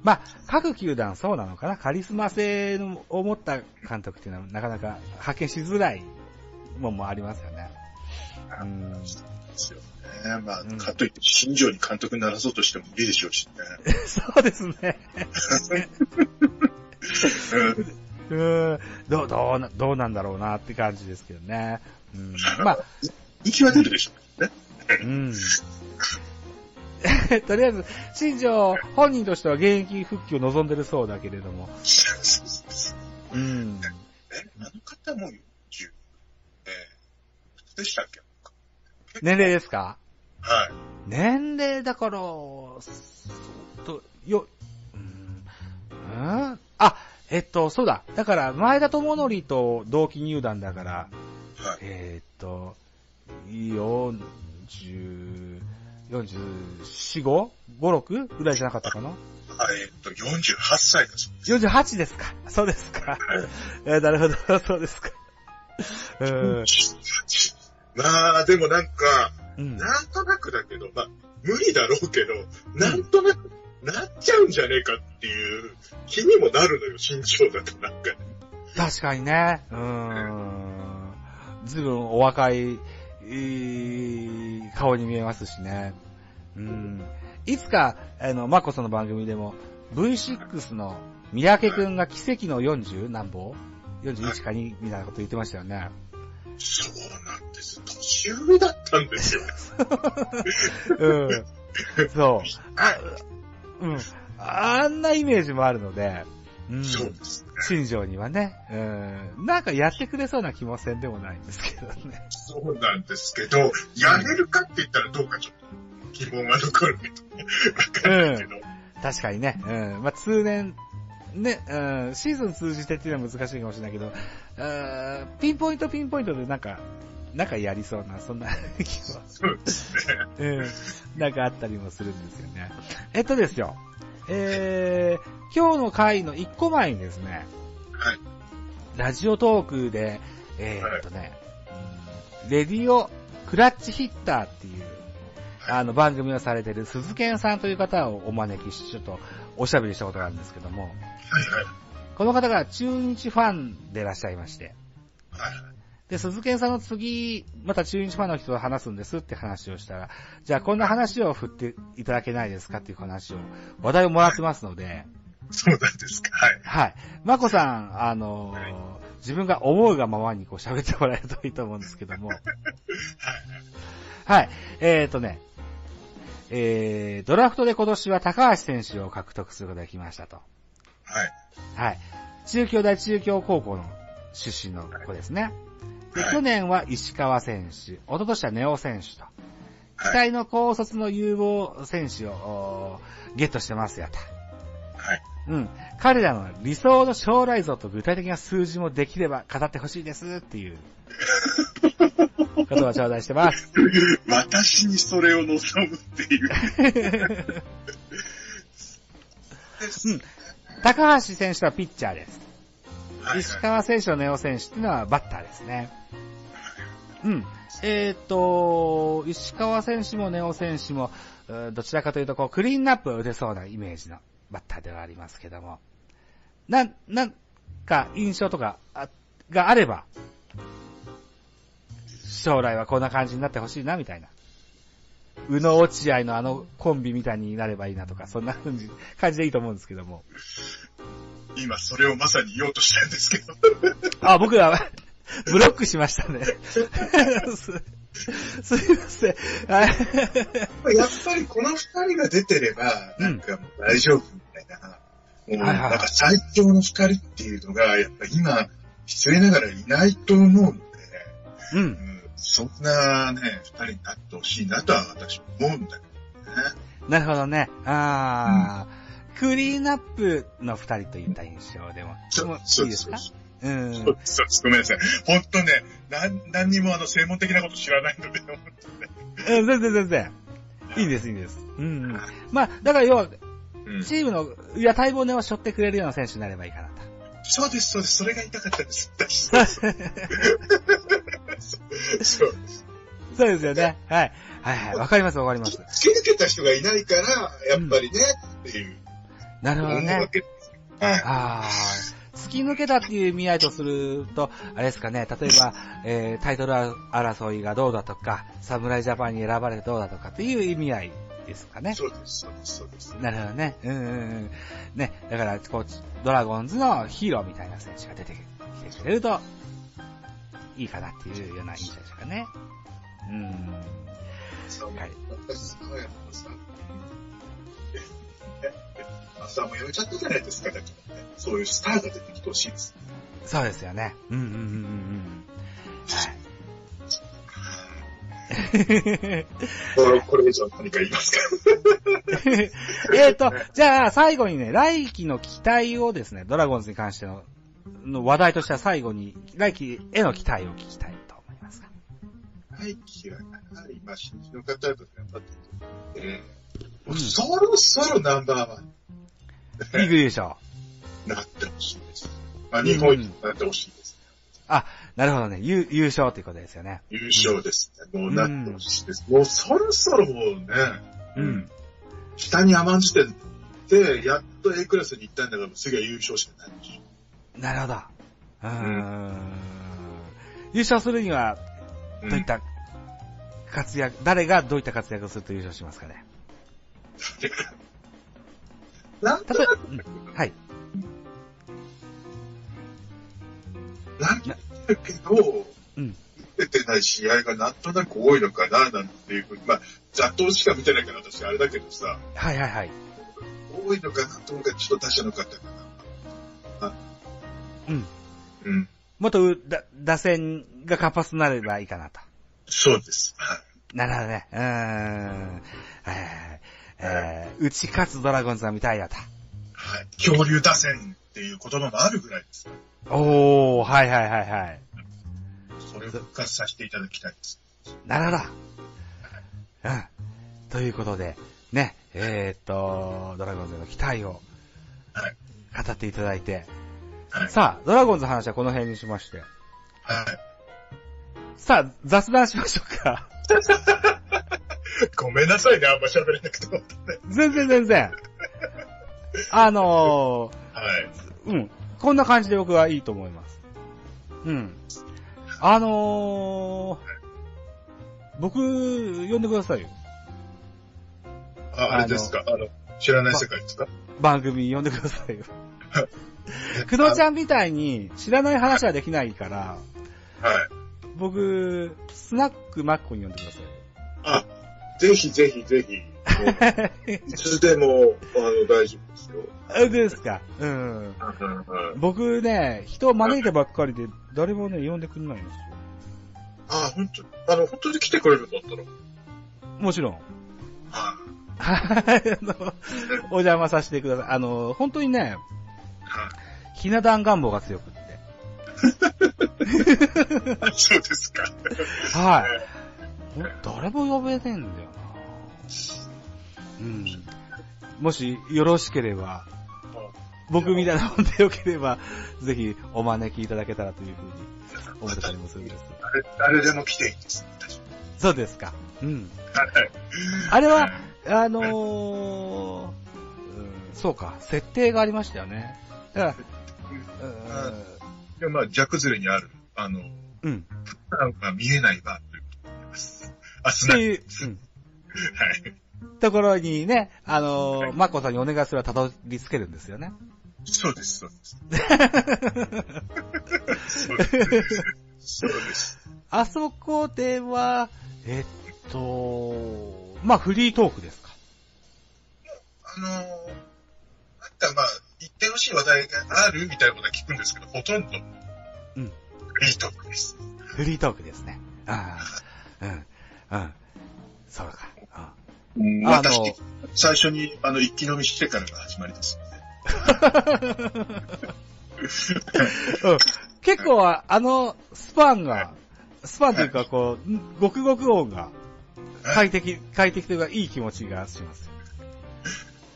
Speaker 1: まあ、各球団そうなのかな。カリスマ性を持った監督っていうのは、なかなか発見しづらいもんもありますよね。うーん。
Speaker 2: ですよね。まあ、
Speaker 1: うん
Speaker 2: かといって、新庄に監督にならそうとしても無理でしょうしね。
Speaker 1: そうですね。
Speaker 2: うん
Speaker 1: どう、どうな、どうなんだろうなって感じですけどね。うん、まあ、
Speaker 2: 人気は出るでしょうね。
Speaker 1: うん。とりあえず、新庄本人としては現役復帰を望んでるそうだけれども。
Speaker 2: そう
Speaker 1: ん。
Speaker 2: え、あの方も40、えでしたっけ？
Speaker 1: 年齢ですか？
Speaker 2: はい。
Speaker 1: 年齢だから、そうと、よ、うん、うん？あ、えっと、そうだ。だから、前田智則と同期入団だから、
Speaker 2: はい。
Speaker 1: えーっと、40、44、5、5、6ぐらいじゃなかったかな？
Speaker 2: あえーっと、48歳だそうです。
Speaker 1: ?48 ですか？そうですか。えーなるほど、そうですか。うん。
Speaker 2: まあ、でもなんか、
Speaker 1: うん。
Speaker 2: なんとなくだけど、まあ、無理だろうけど、なんとなく、なっちゃうんじゃねえかっていう気にもなるのよ、身長だとなんか。
Speaker 1: 確かにね。うーん。ずいぶんお若い、えー顔に見えますしね。うん。いつか、あの、マコソの番組でも、V6 の三宅くんが奇跡の 40? 何本 ?41 か2みたいなこと言ってましたよね。
Speaker 2: そうなんです。年上だったんですよ。
Speaker 1: うん。そう。あ、うん。あんなイメージもあるので、うん。
Speaker 2: そうですね。
Speaker 1: 新庄にはね、うん。なんかやってくれそうな気もせんでもないんですけどね。
Speaker 2: そうなんですけど、やれるかって言ったらどうかちょっと疑問が残るけど、わかんないけど。
Speaker 1: 確かにね、うん。まあ、通年、ね、うん、シーズン通じてっていうのは難しいかもしれないけど、うんピンポイントピンポイントでなんか、なんかやりそうな、そんな気は、
Speaker 2: そうですね。
Speaker 1: うん、なんかあったりもするんですよね。えっとですよ、えー、今日の回の1個前にですね、
Speaker 2: はい。
Speaker 1: ラジオトークで、えーっとね、うんレディオクラッチヒッターっていう、あの番組をされてる鈴賢さんという方をお招きして、ちょっとおしゃべりしたことがあるんですけども、
Speaker 2: はいはい。
Speaker 1: この方が中日ファンでいらっしゃいまして、
Speaker 2: はい
Speaker 1: で、鈴賢さんの次、また中日ファンの人と話すんですって話をしたら、じゃあこんな話を振っていただけないですかっていう話を、話題をもらってますので、
Speaker 2: そうなんですか。はい。
Speaker 1: はい。まこさん、あのー
Speaker 2: はい
Speaker 1: 自分が思うがままにこう喋ってもらえるといいと思うんですけども、
Speaker 2: はい。
Speaker 1: はい。えーとね、えー、ドラフトで今年は高橋選手を獲得することができましたと。
Speaker 2: はい。
Speaker 1: はい。中京大中京高校の出身の子ですね。で、
Speaker 2: はい
Speaker 1: 去年は石川選手、一昨年はネオ選手と、期
Speaker 2: はい。
Speaker 1: 待の高卒の有望選手をゲットしてますよと。
Speaker 2: はい。
Speaker 1: うん。彼らの理想の将来像と具体的な数字もできれば語ってほしいですっていう、ことを頂戴してます。
Speaker 2: 私にそれを望むっていう。
Speaker 1: うん高橋選手はピッチャーです。
Speaker 2: はい
Speaker 1: 石川選手のネオ選手っていうのはバッターですね。うん。えーっと、石川選手もネオ選手も、どちらかというと、こう、クリーンナップを打てそうなイメージのバッターではありますけども。なん、なんか印象とか、あがあれば、将来はこんな感じになってほしいな、みたいな。宇野落合のあのコンビみたいになればいいなとか、そんな感じ感じでいいと思うんですけども。
Speaker 2: 今それをまさに言おうとしたんですけど。
Speaker 1: あ、僕は、ブロックしましたね。す、すいません。あ
Speaker 2: やっぱりこの二人が出てれば、なんかもう大丈夫みたいなもう、
Speaker 1: はいはいはい
Speaker 2: なんか最強の二人っていうのが、やっぱ今、失礼ながらいないと思うんで、
Speaker 1: う。
Speaker 2: うんん、そんなね、二人になってほしいなとは私思うんだけどね。
Speaker 1: なるほどね。あー、クリーンアップの二人といった印象でも。
Speaker 2: そ
Speaker 1: も
Speaker 2: そうで、
Speaker 1: いいですすか？
Speaker 2: そう
Speaker 1: ん。
Speaker 2: そうですごめんなさい。本当ね、なん、何にもあの、専門的なこと知らないので、
Speaker 1: うん全然全然。いいです、いいです。うんうん。まあ、だから要は、
Speaker 2: うん
Speaker 1: チームの、いや、待望年を背負ってくれるような選手になればいいかなと。
Speaker 2: そうです、そうです。それが言いたかったです。そうそうそう。
Speaker 1: ですよね。はい。はいはい。わかります、わかります。
Speaker 2: 突き抜けた人がいないから、やっぱりね、っていう、
Speaker 1: なるほどね。
Speaker 2: はい。
Speaker 1: ああ。突き抜けたっていう意味合いとすると、あれですかね、例えば、えー、タイトル争いがどうだとか、侍ジャパンに選ばれてどうだとかっていう意味合いですかね。
Speaker 2: そうです、そうです、そうです。
Speaker 1: なるほどね。うんうんうん。ね、だから、こう、ドラゴンズのヒーローみたいな選手が出てきてくれると、いいかなっていうような印象でしょうかね。うん。はい。
Speaker 2: 私、爽やかなさ、朝もやめちゃったじゃないですか、だからね。そういうスターが出てきてほしいです。
Speaker 1: そうですよね。うんうんうんうんうん。はい。
Speaker 2: これこれ以上何か言いますか
Speaker 1: えっと、じゃあ最後にね、来季の期待をですね、ドラゴンズに関してのの話題としては最後に、来季への期待を聞きたいと思いますが。
Speaker 2: はい、キラやはり、まあ、新人の方と頑張って、えー、も
Speaker 1: うん
Speaker 2: うそろそろナンバーワン
Speaker 1: リーグ優勝。
Speaker 2: になってほしいです。まあ、日本一になってほしいです。
Speaker 1: あ、なるほどね。優優勝ということですよね。
Speaker 2: 優勝ですね。もうなってほしいです。もうそろそろもうね、
Speaker 1: うん。
Speaker 2: 下に甘んじてで、やっと A クラスに行ったんだから、次は優勝しかないでしょ。
Speaker 1: なるほど。うーん。優勝するには、
Speaker 2: うん
Speaker 1: どういった活躍、誰がどういった活躍をすると優勝しますかね？
Speaker 2: なんとなく、
Speaker 1: うんはい。
Speaker 2: なん？だけど、
Speaker 1: うん
Speaker 2: 出てない試合がなんとなく多いのかな、なんていうふうに、まあ、ざっとしか見てないから私あれだけどさ、
Speaker 1: はいはいはい。
Speaker 2: 多いのかなと思うからちょっと打者の方かな。
Speaker 1: うん。
Speaker 2: うん。
Speaker 1: もっとうだ打線が活発になればいいかなと。
Speaker 2: そうです。はい。
Speaker 1: なるほどね。うーん。はいはいはい。えー、打ち勝つドラゴンズが見たいやと。
Speaker 2: はい。恐竜打線っていう言葉もあるぐらいです。
Speaker 1: おー、はいはいはいはい。
Speaker 2: それを復活させていただきたいです。
Speaker 1: なるほど。うん。ということで、ね、えー、っと、ドラゴンズの期待を
Speaker 2: はい。
Speaker 1: 語っていただいて、
Speaker 2: はい。
Speaker 1: さあ、ドラゴンズの話はこの辺にしまして、
Speaker 2: はい。
Speaker 1: さあ、雑談しましょうか。
Speaker 2: ごめんなさいね、あんま喋れなくても。
Speaker 1: 全然全然。あの
Speaker 2: はい。
Speaker 1: ー、うん。こんな感じで僕はいいと思います。うん。あのー、僕、呼んでくださいよ。
Speaker 2: あ、あれですか？あの、知らない世界ですか？
Speaker 1: 番組呼んでくださいよ。くどちゃんみたいに知らない話はできないから、
Speaker 2: はい。
Speaker 1: 僕、スナックマッコに呼んでくださいよ。
Speaker 2: あ、ぜひぜひぜひ、いつでも、あの、大丈夫ですよ。
Speaker 1: あですか。うん。僕ね、人を招いてばっかりで、誰もね、呼んでくんないんですよ。
Speaker 2: あ、本当？あの、本当に来てくれるんだったら。
Speaker 1: もちろん。
Speaker 2: は
Speaker 1: はい、あの、お邪魔させてください。あの、本当にね、
Speaker 2: い。はい。
Speaker 1: ひな壇願望が強くって。
Speaker 2: あ そうですか。
Speaker 1: はい。ほ誰も呼べねえんだよな。うん。もし、よろしければ、僕みたいなもんでよければ、ぜひお招きいただけたらというふうに思ってたりもするんです。
Speaker 2: 誰誰でも来ていいです。私
Speaker 1: そうですか。うん。
Speaker 2: はい。
Speaker 1: あれは、あのーうん、そうか、設定がありましたよね。だから、
Speaker 2: でまあ、弱ずれにある、あの、
Speaker 1: うん、うん。
Speaker 2: 普段が見えないバーということになります。あ、すな。はい。
Speaker 1: っていう、うん。ところにね、あのー、マコさんにお願いすればたどり着けるんですよね。
Speaker 2: そうです、そうです。そうです。そうです。
Speaker 1: あそこでは、えっと、まあフリートークですか？
Speaker 2: あのー、なんかまあ、言って楽しい話題があるみたいなことは聞くんですけど、ほとんど、
Speaker 1: うん。
Speaker 2: フリートークです。
Speaker 1: フリートークですね。ああ、うん、うん。そうか。
Speaker 2: うん
Speaker 1: あの
Speaker 2: 私、最初に、あの、一気飲みしてからが始まりですので。
Speaker 1: うん、結構あ、あの、スパンが、スパンというか、こう、ごくごく音が、快適、快適というか、いい気持ちがします。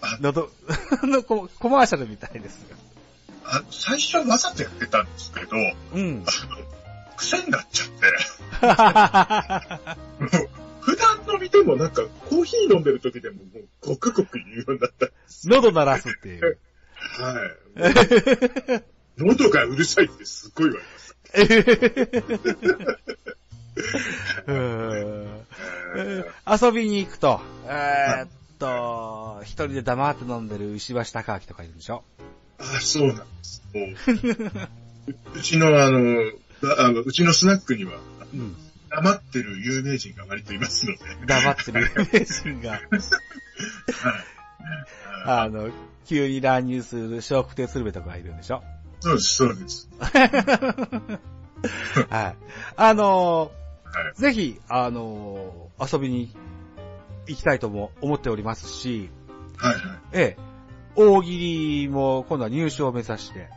Speaker 2: あ？
Speaker 1: 喉、あ のコ、コマーシャルみたいです
Speaker 2: あ最初はわざとやってたんですけど、
Speaker 1: が。うん。
Speaker 2: あの、癖になっちゃって、普段飲みでもなんか、コーヒー飲んでる時でももう、ごくごく言うようになったんです。
Speaker 1: 喉鳴らすっていう。
Speaker 2: はい。喉がうるさいってすっごい言われます。
Speaker 1: 遊びに行くと、えーっと、一人で黙って飲んでる石橋貴明とかいるでしょ？
Speaker 2: ーあ、そうなんです。もううちのあの、ああの、うちのスナックには、
Speaker 1: うん。
Speaker 2: 黙ってる有名人が割といますので、
Speaker 1: 黙ってる有名人が、あの、急に乱入する笑福亭鶴瓶とかがいるんでしょ？
Speaker 2: そうです、そうです。
Speaker 1: はい。あの
Speaker 2: はい。
Speaker 1: ぜひ、あの遊びに行きたいとも思っておりますし、
Speaker 2: はいはい。
Speaker 1: ええ、大喜利も今度は入賞を目指して、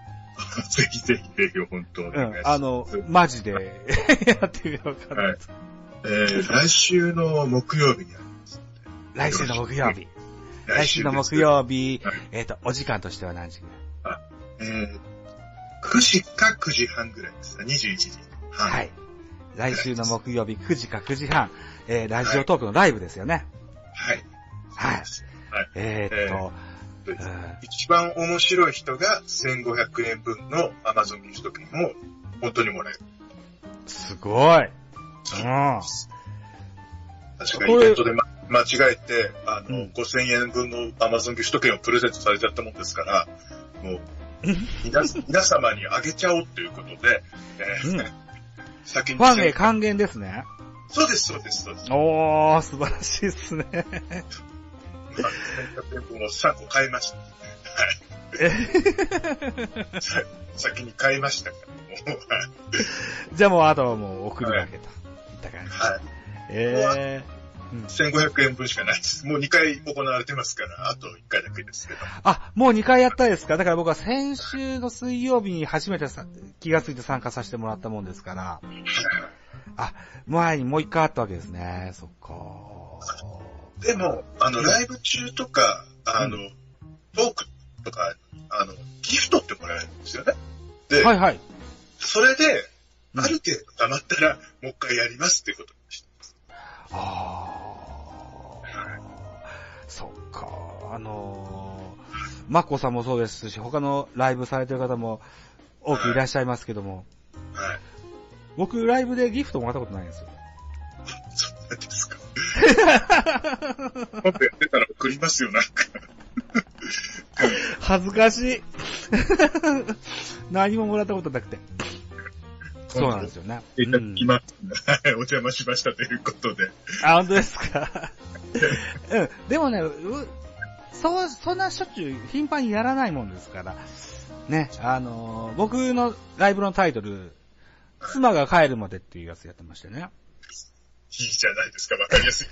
Speaker 2: ぜひぜひぜひ、本当お
Speaker 1: うん、
Speaker 2: 願いします。
Speaker 1: あの、マジで やってみようかなと。
Speaker 2: えー、来週の木曜日にあります。
Speaker 1: 来週の木曜日。来週の木曜日、えっ、と、お時間としては何時ぐらい
Speaker 2: えー、9時か9時半ぐらいですね。21時半。
Speaker 1: はい。来週の木曜日9時か9時半、えー、ラジオトークのライブですよね。
Speaker 2: はい。
Speaker 1: はい。
Speaker 2: はい。
Speaker 1: えー、っと、
Speaker 2: そうです
Speaker 1: うん
Speaker 2: 一番面白い人が1500円分の Amazon ギフト券を本当にもらえる。
Speaker 1: すごい。うん。
Speaker 2: 確かイベントで、ま、間違えて、あの、
Speaker 1: うん
Speaker 2: 5000円分の Amazon ギフト券をプレゼントされちゃったもんですから、もう、皆皆様にあげちゃおうということで、えー
Speaker 1: うん
Speaker 2: 先に
Speaker 1: ファンへ還元ですね。
Speaker 2: そうです、そうです、そうです。
Speaker 1: おー、素晴らしいですね。
Speaker 2: 1500円分を3個買いました。
Speaker 1: え
Speaker 2: さ先に買いましたから、
Speaker 1: じゃあもうあとはもう送るだけと。いった感じ。
Speaker 2: はい。
Speaker 1: えー、うん
Speaker 2: 1500円分しかないです。もう2回行われてますから、あと1回だけですけど。
Speaker 1: あ、もう2回やったですかだから僕は先週の水曜日に初めてさ気がついて参加させてもらったもんですから、あ、前にもう1回あったわけですね。そっか。
Speaker 2: でも、あの、ライブ中とか、あの、トークとか、あの、ギフトってもらえるんですよね。で、
Speaker 1: はいはい。
Speaker 2: それで、
Speaker 1: うん
Speaker 2: ある程度溜まったら、もう一回やりますってことにして
Speaker 1: ああ、そっか。あのー、マッコさんもそうですし、他のライブされてる方も多くいらっしゃいますけども、
Speaker 2: はい。
Speaker 1: 僕ライブでギフトもらったことないんですよ。
Speaker 2: そうなんですか。もっとやってたら送りますよ、なんか。
Speaker 1: 恥ずかしい。何ももらったことなくて。そうなんですよね。
Speaker 2: いただ
Speaker 1: うん
Speaker 2: お邪魔しましたということで。
Speaker 1: あ、本当ですか？うん。でもね、うそう、そんなしょっちゅう頻繁にやらないもんですから。ね、あのー僕のライブのタイトル、妻が帰るまでっていうやつやってましてね。
Speaker 2: いいじゃないですか、わかりやすい。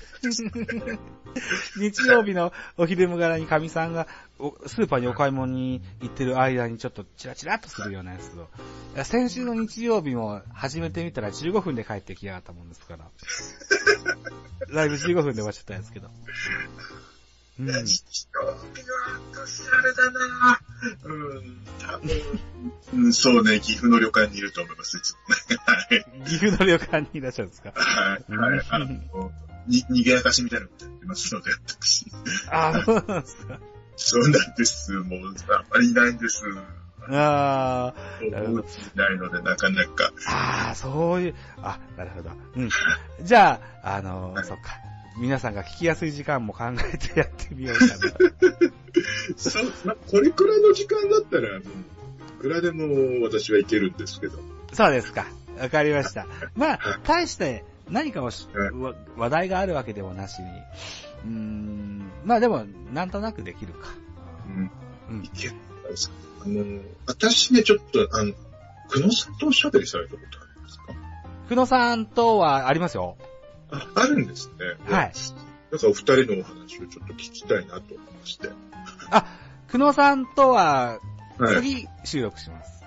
Speaker 1: 日曜日のお昼む柄に神さんがおスーパーにお買い物に行ってる間にちょっとチラチラっとするようなやつを。先週の日曜日も始めてみたら15分で帰ってきやがったもんですから。ライブ15分で終わっちゃったんですけど。うん。
Speaker 2: 日曜日は私あれだなうん、多分、うん、そうね、岐阜の旅館にいると思います、いつもね。はい。
Speaker 1: 岐阜の旅館にいらっしゃるんですか？
Speaker 2: はい。はい。あの、に、逃げ明かしみたいなことやってますので、私。
Speaker 1: ああ、そうなんですか。
Speaker 2: そうなんです。もう、あんまりいないんです。
Speaker 1: ああ、なるほど
Speaker 2: ないので、なかなか。
Speaker 1: ああ、そういう、あ、なるほど。うん。じゃあ、あのーそっか。皆さんが聞きやすい時間も考えてやってみようかな。
Speaker 2: そう、まあ、これくらいの時間だったら、いくらでも私はいけるんですけど。
Speaker 1: そうですか。わかりました。まあ、大して何かを話題があるわけでもなしに。うーん、まあでも、なんとなくできるか。
Speaker 2: うん。
Speaker 1: うん
Speaker 2: い。けるんですか。あの、私ね、ちょっと、あの、久野さんとおしゃべりされたことありますか？
Speaker 1: 久野さんとはありますよ。
Speaker 2: あ、あるんですね。
Speaker 1: はい。
Speaker 2: なんかお二人のお話をちょっと聞きたいなと思いまして。
Speaker 1: 久野さんとは、
Speaker 2: はい。
Speaker 1: 次収録します。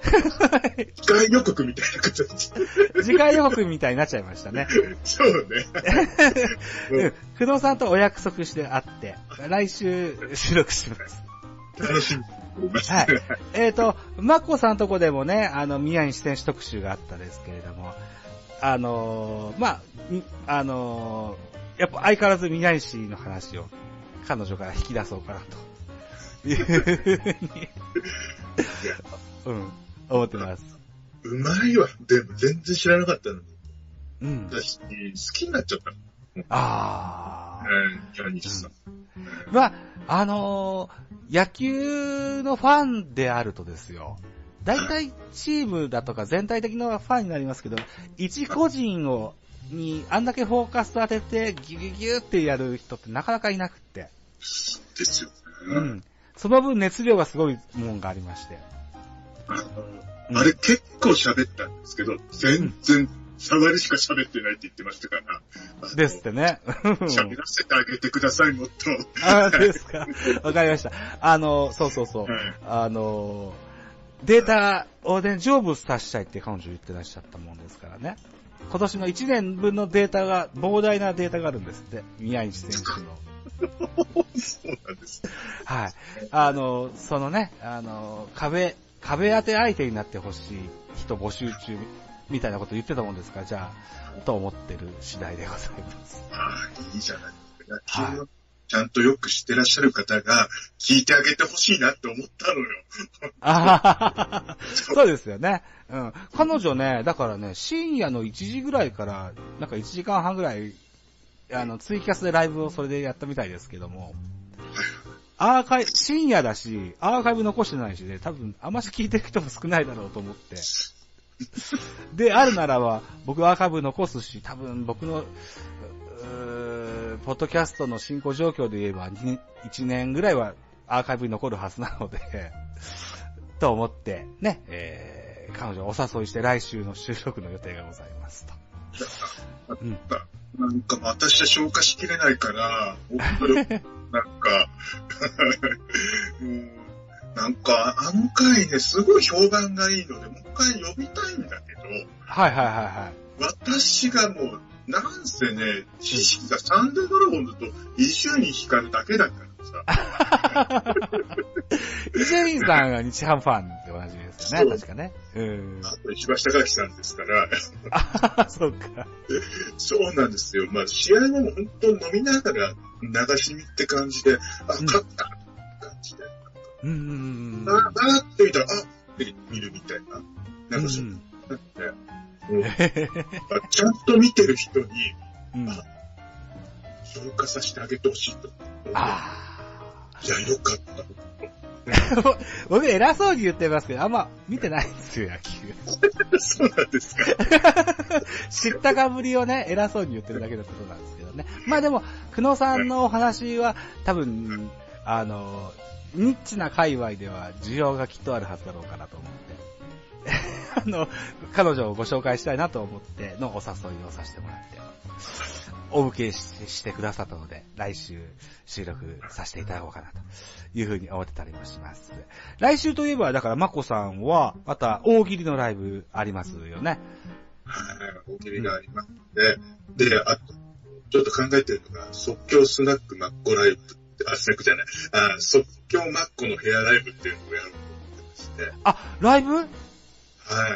Speaker 2: 機械予告みたいな形。
Speaker 1: 次回予告みたいになっちゃいましたね。
Speaker 2: そうね。
Speaker 1: うん久野さんとお約束して会って、来週収録します。
Speaker 2: 楽しみ。
Speaker 1: はい。えっ、と、マッコさんとこでもね、あの、宮西選手特集があったですけれども、あのーまあ、みあのーやっぱ相変わらず宮西の話を彼女から引き出そうかなと。いうふうに、うん、思ってます。
Speaker 2: うまいわ。でも全然知らなかったのに。
Speaker 1: うん。
Speaker 2: 私、好きになっちゃったの。
Speaker 1: あ
Speaker 2: うん、キャニスさん。
Speaker 1: ー。まあ、あのー野球のファンであるとですよ。大体チームだとか全体的なファンになりますけど、一個人を、にあんだけフォーカス当ててギュギュギュってやる人ってなかなかいなくって。
Speaker 2: ですよね。
Speaker 1: うん。その分熱量がすごいもんがありまして。
Speaker 2: あのあれ結構喋ったんですけど、全然触りしか喋ってないって言ってましたから。
Speaker 1: ですってね。
Speaker 2: 喋らせてあげてください、もっと。
Speaker 1: ああ、ですか。わかりました。あの、そうそうそう。
Speaker 2: はい
Speaker 1: あの、データをね、成仏させたいって彼女言ってらっしゃったもんですからね。今年の1年分のデータが、膨大なデータがあるんですって。宮市選手の。
Speaker 2: そうなんです。
Speaker 1: はい。あの、そのね、あの、壁、壁当て相手になってほしい人募集中みたいなこと言ってたもんですから、じゃあ、と思ってる次第でございます。
Speaker 2: ああ、いいじゃないですか。野球をちゃんとよく知ってらっしゃる方が聞いてあげてほしいなって思ったのよ。
Speaker 1: あそうですよね。うん。彼女ね、だからね、深夜の1時ぐらいから、なんか1時間半ぐらい、あの、ツイキャスでライブをそれでやったみたいですけども、アーカイブ、深夜だし、アーカイブ残してないしね、多分、あまし聞いてる人も少ないだろうと思って。で、あるならば、僕アーカイブ残すし、多分僕の、うーポッドキャストの進行状況で言えば、1年ぐらいはアーカイブに残るはずなので、と思って、ね、えー、彼女をお誘いして来週の収録の予定がございますと。うん。
Speaker 2: なんか私は消化しきれないから、なんか、うんなんかあの回ね、すごい評判がいいので、もう一回呼びたいんだけど、
Speaker 1: はいはいはいはい。
Speaker 2: 私がもう、なんせね、知識がサンデードラゴンズと伊集院光だけだからさ、
Speaker 1: 伊集院さんが日ハムファンで同じですよね、確かね。うん。
Speaker 2: あと石橋貴樹さんですから、
Speaker 1: あそうか。
Speaker 2: そうなんですよ。まあ、試合後も本当飲みながら流し見って感じで、あ、
Speaker 1: うん
Speaker 2: 勝ったって感じで。
Speaker 1: うんうんうん
Speaker 2: あ、あって見たら、あって見るみたいな。なんかそうう、
Speaker 1: ん。
Speaker 2: ちゃんと見てる人に
Speaker 1: うん。
Speaker 2: 消化させてあげてほしいと。
Speaker 1: あ
Speaker 2: いや、よかった。
Speaker 1: あ。僕偉そうに言ってますけど、あんま見てないんですよ、野球。
Speaker 2: そうなんですか。
Speaker 1: 知ったかぶりをね、偉そうに言ってるだけのことなんですけどね。まあでも、久野さんのお話は、多分、あの、ニッチな界隈では需要がきっとあるはずだろうかなと思って。あの、彼女をご紹介したいなと思ってのお誘いをさせてもらって、お受けししてくださったので、来週収録させていただこうかなというふうに思ってたりもします。来週といえば、だから、まこさんは、また大喜利のライブありますよね。
Speaker 2: はい、大喜利がありますので、で、あと、ちょっと考えてるのが、即興スナックマッコライブって、あ、スナックじゃない、あ、即興マッコのヘアライブっていうのをやろうと思ってまして、
Speaker 1: あ、ライブ？はい、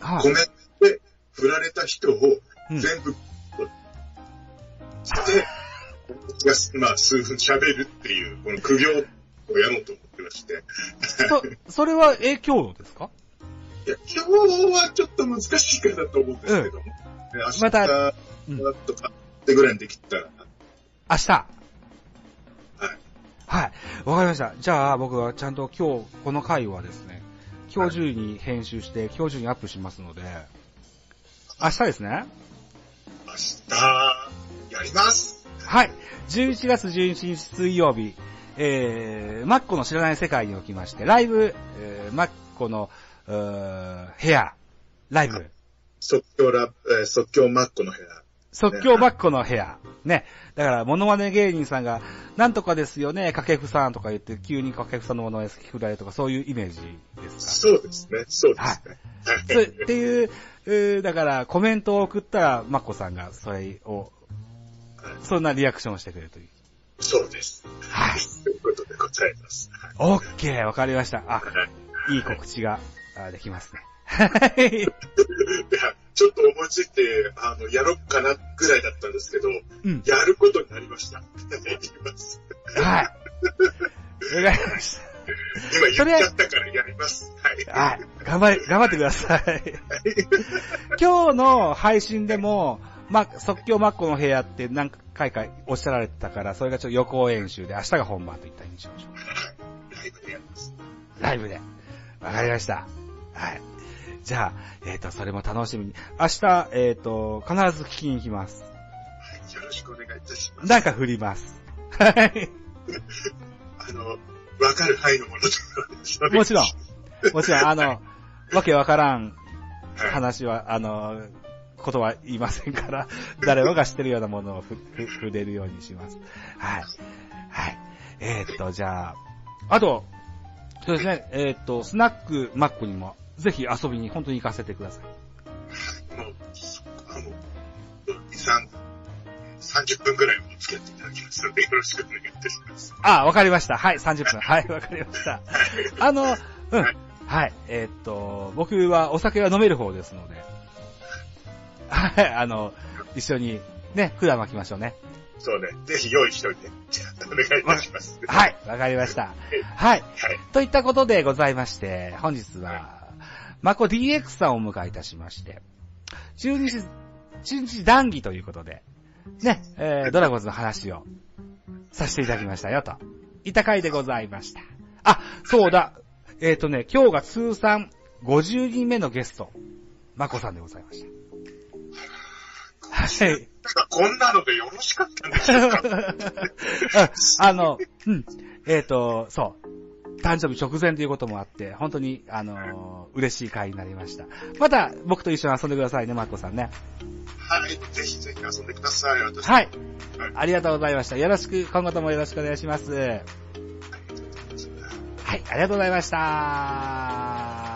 Speaker 2: はい、もう、コメントで振られた人を
Speaker 1: うん。
Speaker 2: 全部、して、がまあ、数分喋るっていう、この苦行をやろうと思ってまして、
Speaker 1: そ、それは影響度ですか？
Speaker 2: いや、今日はちょっと難しいかなと思うんですけども、ね明日
Speaker 1: また
Speaker 2: と
Speaker 1: うん。
Speaker 2: かってぐらいにできたら、
Speaker 1: 明日？
Speaker 2: はい。
Speaker 1: はい。わかりました。じゃあ、僕はちゃんと今日、この回はですね、今日中に編集して、今日中にアップしますので、明日ですね。
Speaker 2: 明日、やります
Speaker 1: はい。11月11日水曜日、えー、マッコの知らない世界におきまして、ライブ、えー、マッコの、うー部屋、ライブ、
Speaker 2: 即興ラ、えー即興マッコの部屋。
Speaker 1: 即興マッコの部屋。ね。だから、モノマネ芸人さんが、なんとかですよね、掛布さんとか言って、急に掛布さんのモノマネ振られるとか、そういうイメージです
Speaker 2: そうですね、そうですね。
Speaker 1: か。そうっていう、うーだから、コメントを送ったら、マッコさんが、それを、そんなリアクションをしてくれるという。
Speaker 2: そうです。
Speaker 1: はい。
Speaker 2: ということでございます。
Speaker 1: オッケー、わかりました。あ、
Speaker 2: はい
Speaker 1: いい告知が、あできますね。はい。
Speaker 2: ちょっと思いついて、あの、やろっかなぐらいだったんですけど、
Speaker 1: うん。
Speaker 2: やることになりました。
Speaker 1: はい。わかりまし
Speaker 2: 今言っちゃったからやります。はい。
Speaker 1: た。はい。頑張り、頑張ってください。今日の配信でも、ま、即興マッコの部屋って何回かおっしゃられてたから、それがちょっと予行演習で、明日が本番といった印象でしょう。
Speaker 2: ライブでやります。
Speaker 1: ライブで。わかりました。はい。じゃあ、えっ、と、それも楽しみに。明日、えっ、と、必ず聞きに行きます。
Speaker 2: はいよろしくお願いいたします。
Speaker 1: なんか振ります。はい。
Speaker 2: あの、わかる範囲のものと
Speaker 1: もちろん。もちろん、あの、わけわからん
Speaker 2: はい。
Speaker 1: 話は、あの、ことは言いませんから、誰もが知ってるようなものをふ、ふ、触れるようにします。はい。はい。えーっと、じゃあ、あと、そうですね、えーっと、スナックマックにも、ぜひ遊びに本当に行かせてください。
Speaker 2: もう、あの、2、3、30分くらいお付き合っていただきますので、よろしくお願いいたします。
Speaker 1: あ、わかりました。はい、30分。はい、わかりました。あの、うん。はい、えーっと、僕はお酒は飲める方ですので、はい、あの、一緒にね、管巻きましょうね。
Speaker 2: そうね、ぜひ用意しておいて、じゃあお願いいたします。
Speaker 1: はい、わかりました。はい。
Speaker 2: はい。
Speaker 1: といったことでございまして、本日は、マコ DX さんをお迎えいたしまして、中日、中日談義ということで、ね、えー、ドラゴンズの話をさせていただきましたよ、と。いった回でございました。あ、そうだ。えっ、ー、とね、今日が通算50人目のゲスト、マコさんでございました。はい。
Speaker 2: こんなのでよろしかったんでしょうか
Speaker 1: あの、うん。えっ、と、そう。誕生日直前ということもあって、本当に、あのー嬉しい回になりました。また、僕と一緒に遊んでくださいね、マッコさんね。
Speaker 2: はい。ぜひぜひ遊んでください。私
Speaker 1: はい。
Speaker 2: はい
Speaker 1: ありがとうございました。よろしく、今後ともよろしくお願いします。はい、ありがとうございました。